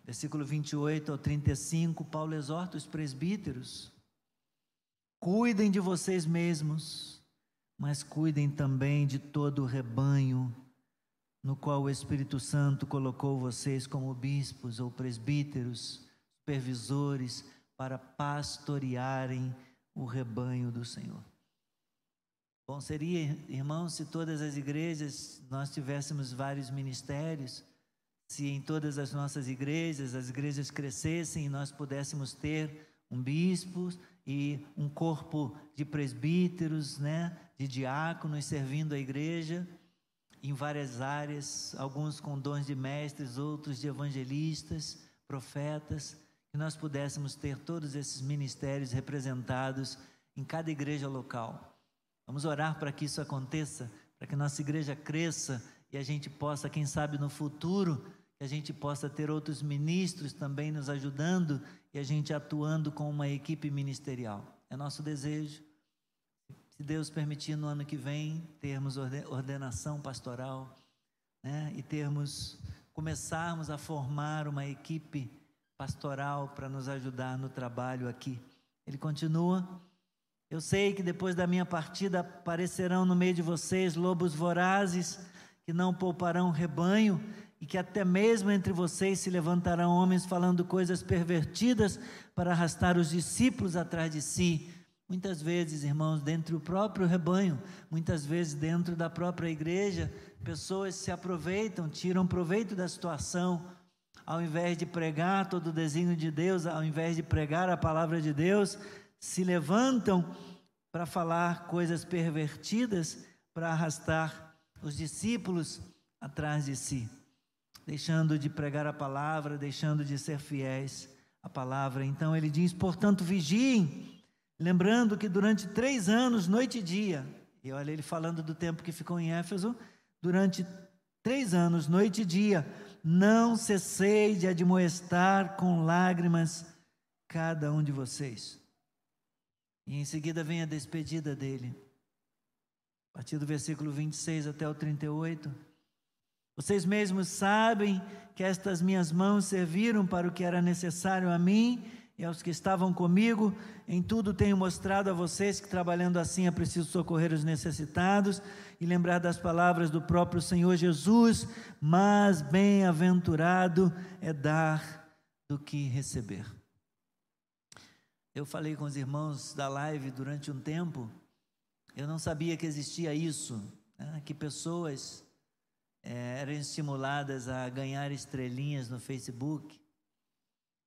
Versículo 28 ao 35, Paulo exorta os presbíteros: cuidem de vocês mesmos, mas cuidem também de todo o rebanho no qual o Espírito Santo colocou vocês como bispos ou presbíteros, supervisores, para pastorearem o rebanho do Senhor. Bom, seria, irmãos, se todas as igrejas nós tivéssemos vários ministérios, se em todas as nossas igrejas as igrejas crescessem e nós pudéssemos ter um bispo e um corpo de presbíteros, né, de diáconos servindo a igreja, em várias áreas, alguns com dons de mestres, outros de evangelistas, profetas, que nós pudéssemos ter todos esses ministérios representados em cada igreja local. Vamos orar para que isso aconteça, para que nossa igreja cresça e a gente possa, quem sabe no futuro, que a gente possa ter outros ministros também nos ajudando e a gente atuando com uma equipe ministerial. É nosso desejo se Deus permitir, no ano que vem, termos ordenação pastoral, né? E termos, começarmos a formar uma equipe pastoral para nos ajudar no trabalho aqui. Ele continua, Eu sei que depois da minha partida aparecerão no meio de vocês lobos vorazes que não pouparão rebanho e que até mesmo entre vocês se levantarão homens falando coisas pervertidas para arrastar os discípulos atrás de si. Muitas vezes, irmãos, dentro do próprio rebanho, muitas vezes dentro da própria igreja, pessoas se aproveitam, tiram proveito da situação, ao invés de pregar todo o desígnio de Deus, ao invés de pregar a palavra de Deus, se levantam para falar coisas pervertidas, para arrastar os discípulos atrás de si, deixando de pregar a palavra, deixando de ser fiéis à palavra. Então ele diz: portanto, vigiem, lembrando que durante três anos, noite e dia, e olha ele falando do tempo que ficou em Éfeso, durante três anos, noite e dia, não cessei de admoestar com lágrimas cada um de vocês. E em seguida vem a despedida dele. A partir do versículo 26 até o 38. Vocês mesmos sabem que estas minhas mãos serviram para o que era necessário a mim e aos que estavam comigo. Em tudo tenho mostrado a vocês que trabalhando assim é preciso socorrer os necessitados e lembrar das palavras do próprio Senhor Jesus, mas bem-aventurado é dar do que receber. Eu falei com os irmãos da live durante um tempo, eu não sabia que existia isso, né? que pessoas é, eram estimuladas a ganhar estrelinhas no Facebook.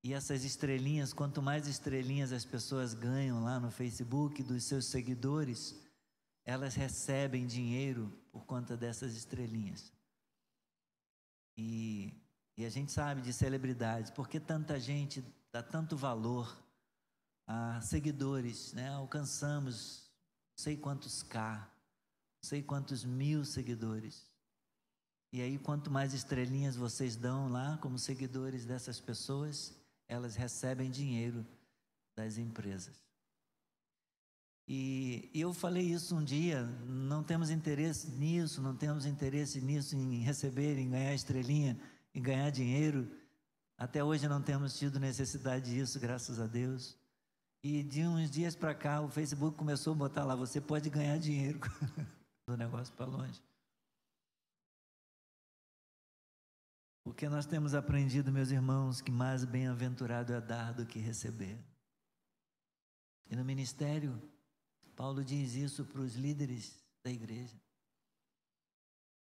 E essas estrelinhas, quanto mais estrelinhas as pessoas ganham lá no Facebook dos seus seguidores, elas recebem dinheiro por conta dessas estrelinhas. E, e a gente sabe de celebridades, porque tanta gente dá tanto valor a seguidores, né? Alcançamos não sei quantos K, não sei quantos mil seguidores. E aí, quanto mais estrelinhas vocês dão lá como seguidores dessas pessoas, elas recebem dinheiro das empresas. E eu falei isso um dia, não temos interesse nisso, não temos interesse nisso em receber, em ganhar estrelinha, em ganhar dinheiro. Até hoje não temos tido necessidade disso, graças a Deus. E de uns dias para cá, o Facebook começou a botar lá: você pode ganhar dinheiro [laughs] do negócio para longe. Porque nós temos aprendido, meus irmãos, que mais bem-aventurado é dar do que receber. E no ministério, Paulo diz isso para os líderes da igreja.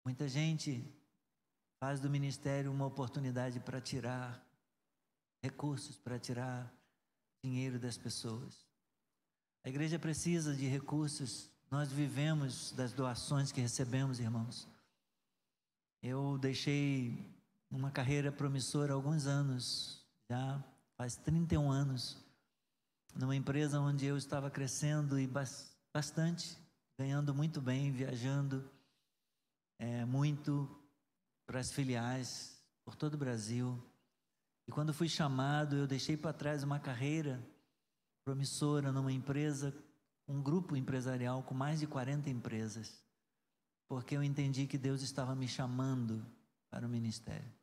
Muita gente faz do ministério uma oportunidade para tirar recursos, para tirar dinheiro das pessoas. A igreja precisa de recursos. Nós vivemos das doações que recebemos, irmãos. Eu deixei uma carreira promissora há alguns anos, já faz 31 anos, numa empresa onde eu estava crescendo e bastante, ganhando muito bem, viajando é, muito para as filiais por todo o Brasil. E quando fui chamado, eu deixei para trás uma carreira promissora numa empresa, um grupo empresarial com mais de 40 empresas, porque eu entendi que Deus estava me chamando para o ministério.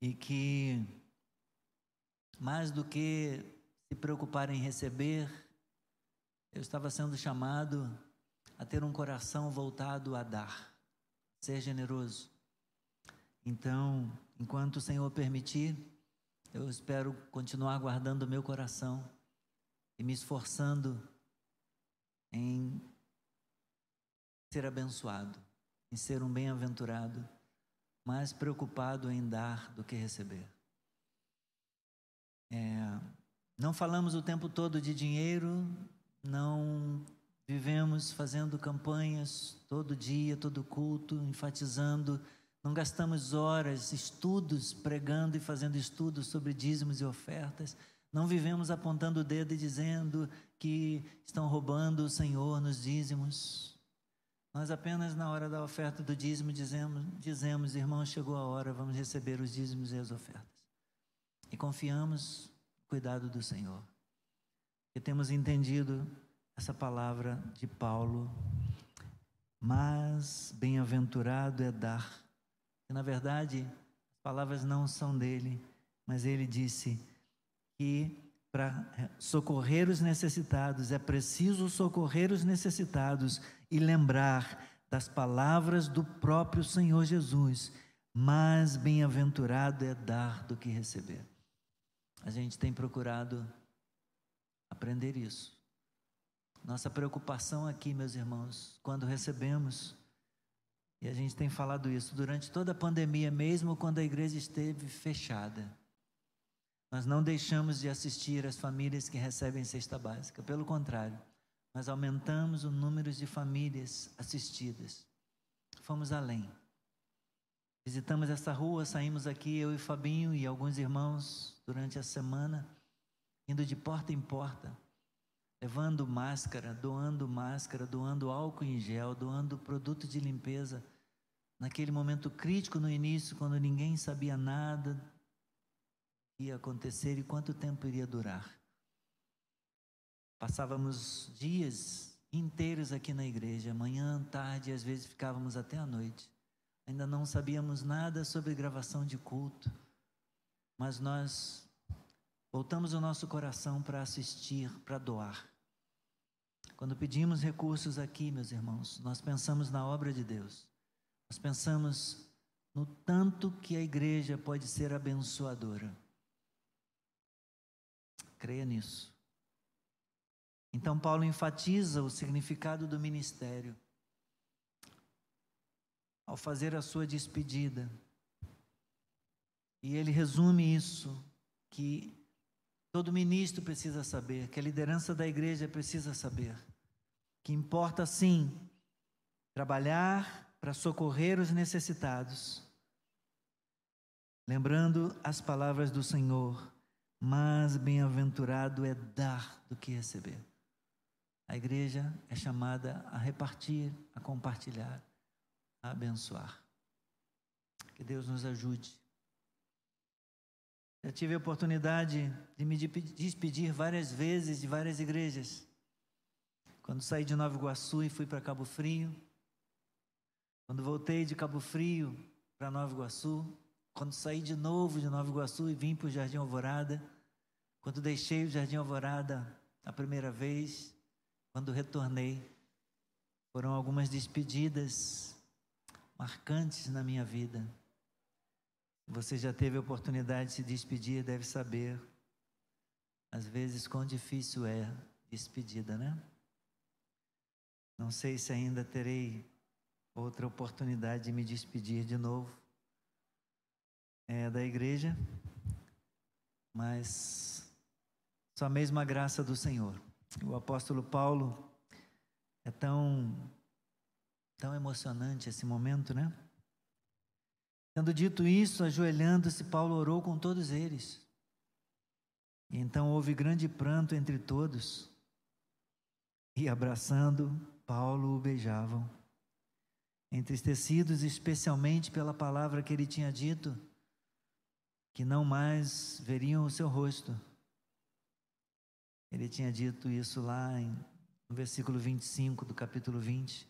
E que, mais do que se preocupar em receber, eu estava sendo chamado a ter um coração voltado a dar, ser generoso. Então, Enquanto o Senhor permitir, eu espero continuar guardando o meu coração e me esforçando em ser abençoado, em ser um bem-aventurado, mais preocupado em dar do que receber. É, não falamos o tempo todo de dinheiro, não vivemos fazendo campanhas todo dia, todo culto, enfatizando não gastamos horas, estudos, pregando e fazendo estudos sobre dízimos e ofertas. Não vivemos apontando o dedo e dizendo que estão roubando o Senhor nos dízimos. Nós apenas na hora da oferta do dízimo dizemos, dizemos, irmão, chegou a hora, vamos receber os dízimos e as ofertas. E confiamos no cuidado do Senhor. E temos entendido essa palavra de Paulo. Mas bem-aventurado é dar que na verdade as palavras não são dele, mas ele disse que para socorrer os necessitados, é preciso socorrer os necessitados e lembrar das palavras do próprio Senhor Jesus. Mais bem-aventurado é dar do que receber. A gente tem procurado aprender isso. Nossa preocupação aqui, meus irmãos, quando recebemos, e a gente tem falado isso durante toda a pandemia, mesmo quando a igreja esteve fechada, nós não deixamos de assistir as famílias que recebem cesta básica, pelo contrário, nós aumentamos o número de famílias assistidas. Fomos além. Visitamos essa rua, saímos aqui, eu e Fabinho e alguns irmãos, durante a semana, indo de porta em porta, levando máscara, doando máscara, doando álcool em gel, doando produto de limpeza. Naquele momento crítico no início, quando ninguém sabia nada ia acontecer e quanto tempo iria durar. Passávamos dias inteiros aqui na igreja, manhã, tarde, e às vezes ficávamos até a noite. Ainda não sabíamos nada sobre gravação de culto, mas nós voltamos o nosso coração para assistir, para doar. Quando pedimos recursos aqui, meus irmãos, nós pensamos na obra de Deus. Nós pensamos no tanto que a igreja pode ser abençoadora. Creia nisso. Então, Paulo enfatiza o significado do ministério ao fazer a sua despedida. E ele resume isso, que todo ministro precisa saber, que a liderança da igreja precisa saber, que importa sim trabalhar para socorrer os necessitados, lembrando as palavras do Senhor, mas bem-aventurado é dar do que receber. A igreja é chamada a repartir, a compartilhar, a abençoar. Que Deus nos ajude. Já tive a oportunidade de me despedir várias vezes de várias igrejas. Quando saí de Nova Iguaçu e fui para Cabo Frio. Quando voltei de Cabo Frio para Nova Iguaçu. Quando saí de novo de Nova Iguaçu e vim para o Jardim Alvorada. Quando deixei o Jardim Alvorada a primeira vez quando retornei, foram algumas despedidas marcantes na minha vida. Você já teve a oportunidade de se despedir, deve saber, às vezes, quão difícil é despedida, né? Não sei se ainda terei outra oportunidade de me despedir de novo é, da igreja, mas só a mesma graça do Senhor. O apóstolo Paulo é tão tão emocionante esse momento, né? Tendo dito isso, ajoelhando-se, Paulo orou com todos eles. E então houve grande pranto entre todos. E abraçando, Paulo o beijavam. Entristecidos especialmente pela palavra que ele tinha dito, que não mais veriam o seu rosto. Ele tinha dito isso lá em, no versículo 25 do capítulo 20.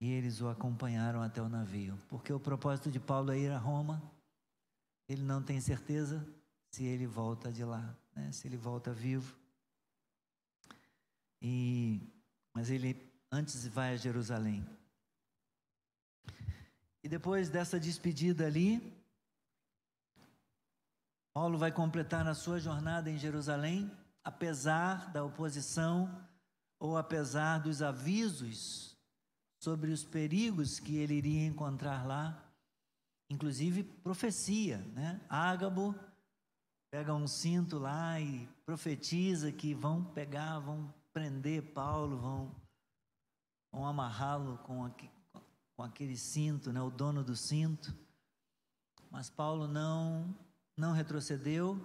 E eles o acompanharam até o navio. Porque o propósito de Paulo é ir a Roma. Ele não tem certeza se ele volta de lá, né? se ele volta vivo. E, mas ele antes vai a Jerusalém. E depois dessa despedida ali, Paulo vai completar a sua jornada em Jerusalém apesar da oposição ou apesar dos avisos sobre os perigos que ele iria encontrar lá, inclusive profecia, né? Ágabo pega um cinto lá e profetiza que vão pegar, vão prender Paulo, vão, vão amarrá-lo com, com aquele cinto, né? O dono do cinto. Mas Paulo não não retrocedeu,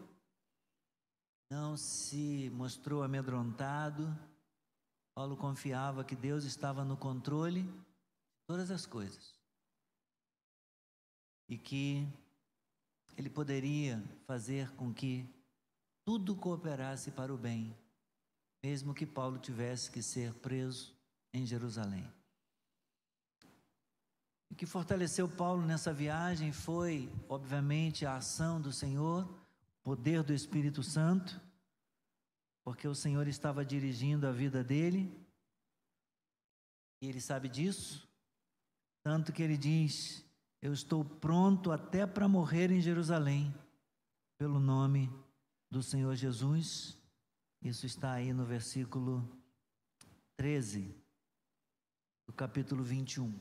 não se mostrou amedrontado. Paulo confiava que Deus estava no controle de todas as coisas e que ele poderia fazer com que tudo cooperasse para o bem, mesmo que Paulo tivesse que ser preso em Jerusalém. O que fortaleceu Paulo nessa viagem foi, obviamente, a ação do Senhor poder do Espírito Santo, porque o Senhor estava dirigindo a vida dele, e ele sabe disso, tanto que ele diz: Eu estou pronto até para morrer em Jerusalém, pelo nome do Senhor Jesus. Isso está aí no versículo 13 do capítulo 21.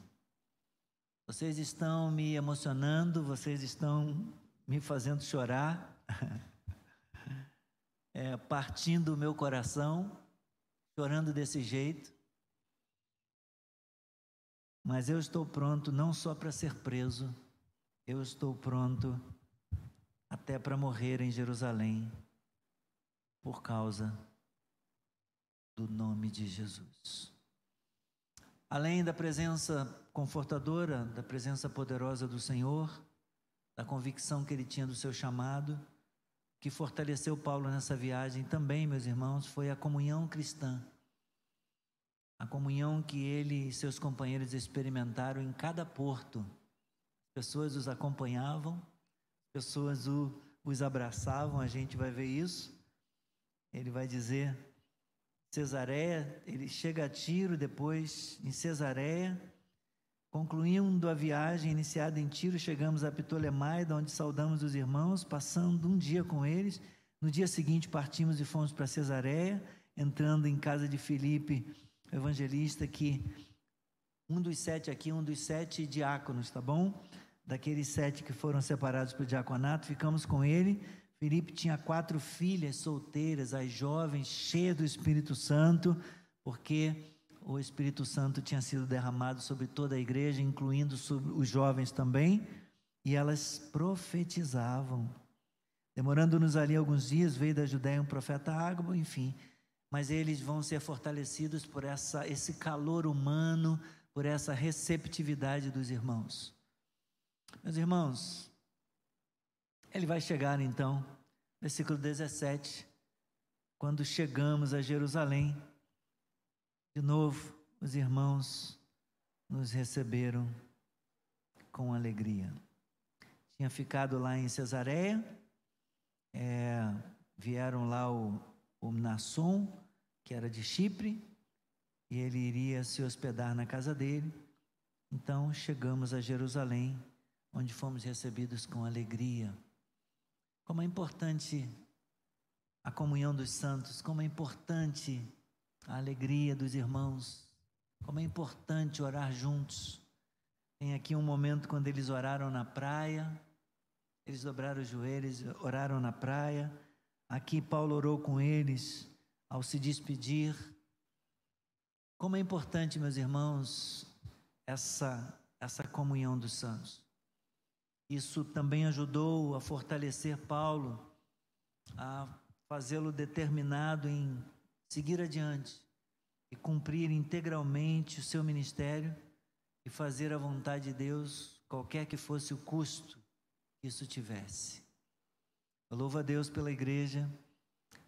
Vocês estão me emocionando, vocês estão me fazendo chorar, [laughs] é, partindo o meu coração, chorando desse jeito. Mas eu estou pronto não só para ser preso, eu estou pronto até para morrer em Jerusalém por causa do nome de Jesus. Além da presença confortadora, da presença poderosa do Senhor, da convicção que ele tinha do seu chamado, que fortaleceu Paulo nessa viagem também, meus irmãos, foi a comunhão cristã. A comunhão que ele e seus companheiros experimentaram em cada porto. As pessoas os acompanhavam, pessoas o, os abraçavam, a gente vai ver isso. Ele vai dizer, Cesareia, ele chega a Tiro depois em Cesareia, Concluindo a viagem iniciada em Tiro, chegamos a Ptolemaida, onde saudamos os irmãos, passando um dia com eles. No dia seguinte partimos e fomos para Cesareia, entrando em casa de Filipe, evangelista, que um dos sete aqui, um dos sete diáconos, tá bom? Daqueles sete que foram separados para o diaconato, ficamos com ele. Filipe tinha quatro filhas solteiras, as jovens, cheias do Espírito Santo, porque o Espírito Santo tinha sido derramado sobre toda a igreja, incluindo sobre os jovens também, e elas profetizavam. Demorando-nos ali alguns dias, veio da Judéia um profeta Ágabo, enfim, mas eles vão ser fortalecidos por essa, esse calor humano, por essa receptividade dos irmãos. Meus irmãos, ele vai chegar então, versículo 17, quando chegamos a Jerusalém, de novo, os irmãos nos receberam com alegria. Tinha ficado lá em Cesareia, é, vieram lá o, o Nasson, que era de Chipre, e ele iria se hospedar na casa dele. Então chegamos a Jerusalém, onde fomos recebidos com alegria. Como é importante a comunhão dos santos, como é importante a alegria dos irmãos. Como é importante orar juntos. Tem aqui um momento quando eles oraram na praia, eles dobraram os joelhos, oraram na praia. Aqui Paulo orou com eles ao se despedir. Como é importante, meus irmãos, essa, essa comunhão dos santos. Isso também ajudou a fortalecer Paulo, a fazê-lo determinado em seguir adiante e cumprir integralmente o seu ministério e fazer a vontade de Deus, qualquer que fosse o custo que isso tivesse. Eu louvo a Deus pela igreja,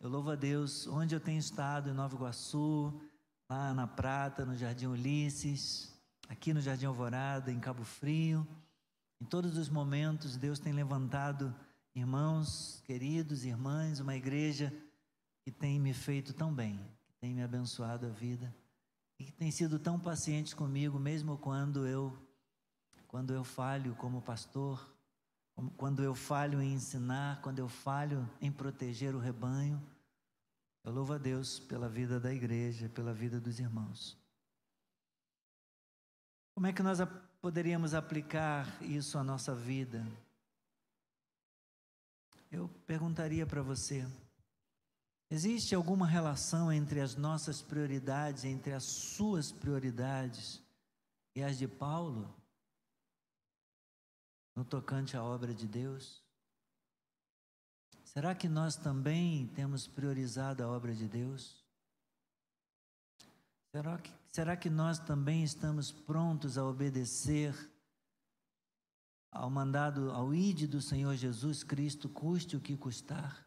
eu louvo a Deus onde eu tenho estado, em Nova Iguaçu, lá na Prata, no Jardim Ulisses, aqui no Jardim Alvorada, em Cabo Frio. Em todos os momentos, Deus tem levantado irmãos, queridos, irmãs, uma igreja que tem me feito tão bem, que tem me abençoado a vida e que tem sido tão paciente comigo, mesmo quando eu quando eu falho como pastor, quando eu falho em ensinar, quando eu falho em proteger o rebanho. Eu louvo a Deus pela vida da igreja, pela vida dos irmãos. Como é que nós poderíamos aplicar isso à nossa vida? Eu perguntaria para você. Existe alguma relação entre as nossas prioridades, entre as suas prioridades e as de Paulo, no tocante à obra de Deus? Será que nós também temos priorizado a obra de Deus? Será que, será que nós também estamos prontos a obedecer ao mandado, ao ide do Senhor Jesus Cristo, custe o que custar?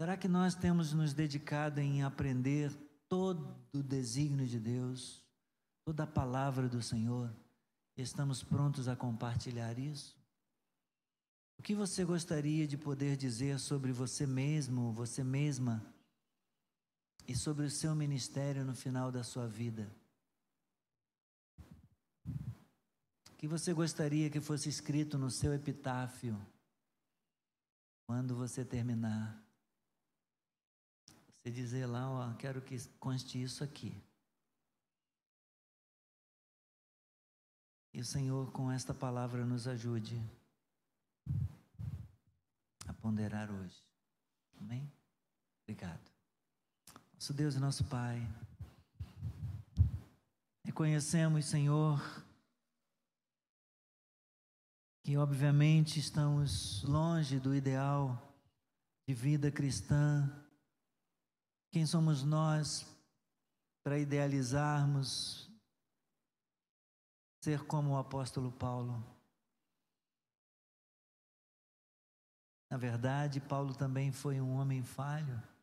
Será que nós temos nos dedicado em aprender todo o desígnio de Deus, toda a palavra do Senhor? Estamos prontos a compartilhar isso? O que você gostaria de poder dizer sobre você mesmo, você mesma, e sobre o seu ministério no final da sua vida. que você gostaria que fosse escrito no seu epitáfio quando você terminar? Você dizer lá, ó, quero que conste isso aqui. E o Senhor, com esta palavra, nos ajude a ponderar hoje. Amém? Obrigado. Nosso Deus e nosso Pai, reconhecemos, Senhor, que obviamente estamos longe do ideal de vida cristã. Quem somos nós para idealizarmos ser como o apóstolo Paulo? Na verdade, Paulo também foi um homem falho.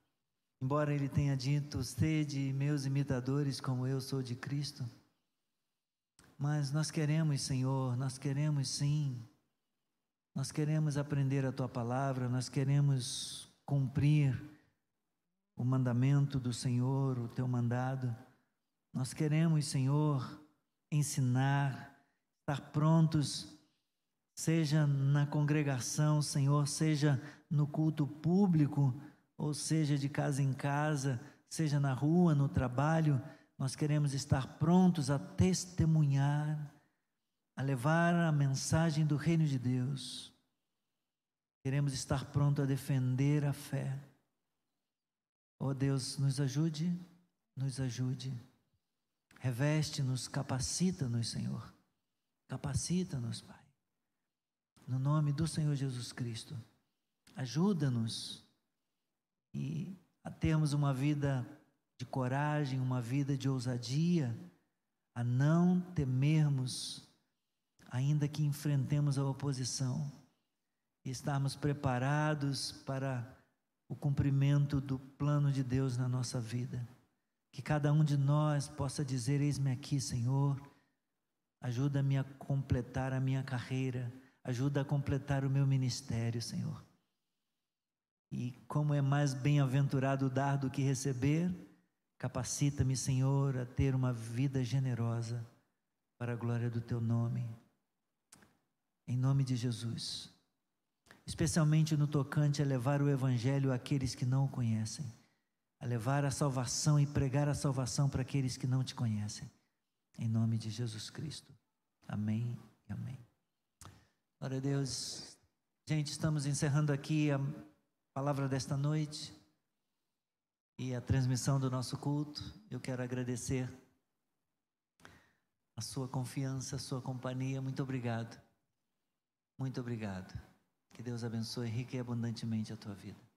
Embora ele tenha dito: Sede meus imitadores, como eu sou de Cristo. Mas nós queremos, Senhor, nós queremos sim nós queremos aprender a tua palavra, nós queremos cumprir o mandamento do Senhor, o teu mandado. Nós queremos, Senhor, ensinar, estar prontos, seja na congregação, Senhor, seja no culto público, ou seja de casa em casa, seja na rua, no trabalho, nós queremos estar prontos a testemunhar a levar a mensagem do reino de Deus. Queremos estar pronto a defender a fé. Oh Deus, nos ajude, nos ajude. Reveste-nos, capacita-nos, Senhor. Capacita-nos, Pai. No nome do Senhor Jesus Cristo. Ajuda-nos e a termos uma vida de coragem, uma vida de ousadia, a não temermos ainda que enfrentemos a oposição, e estarmos preparados para o cumprimento do plano de Deus na nossa vida. Que cada um de nós possa dizer: Eis-me aqui, Senhor, ajuda-me a completar a minha carreira, ajuda a completar o meu ministério, Senhor. E como é mais bem-aventurado dar do que receber, capacita-me, Senhor, a ter uma vida generosa para a glória do Teu nome em nome de Jesus. Especialmente no tocante a levar o Evangelho àqueles que não o conhecem, a levar a salvação e pregar a salvação para aqueles que não te conhecem, em nome de Jesus Cristo. Amém e amém. Glória a Deus. Gente, estamos encerrando aqui a palavra desta noite e a transmissão do nosso culto. Eu quero agradecer a sua confiança, a sua companhia. Muito obrigado. Muito obrigado. Que Deus abençoe rica e abundantemente a tua vida.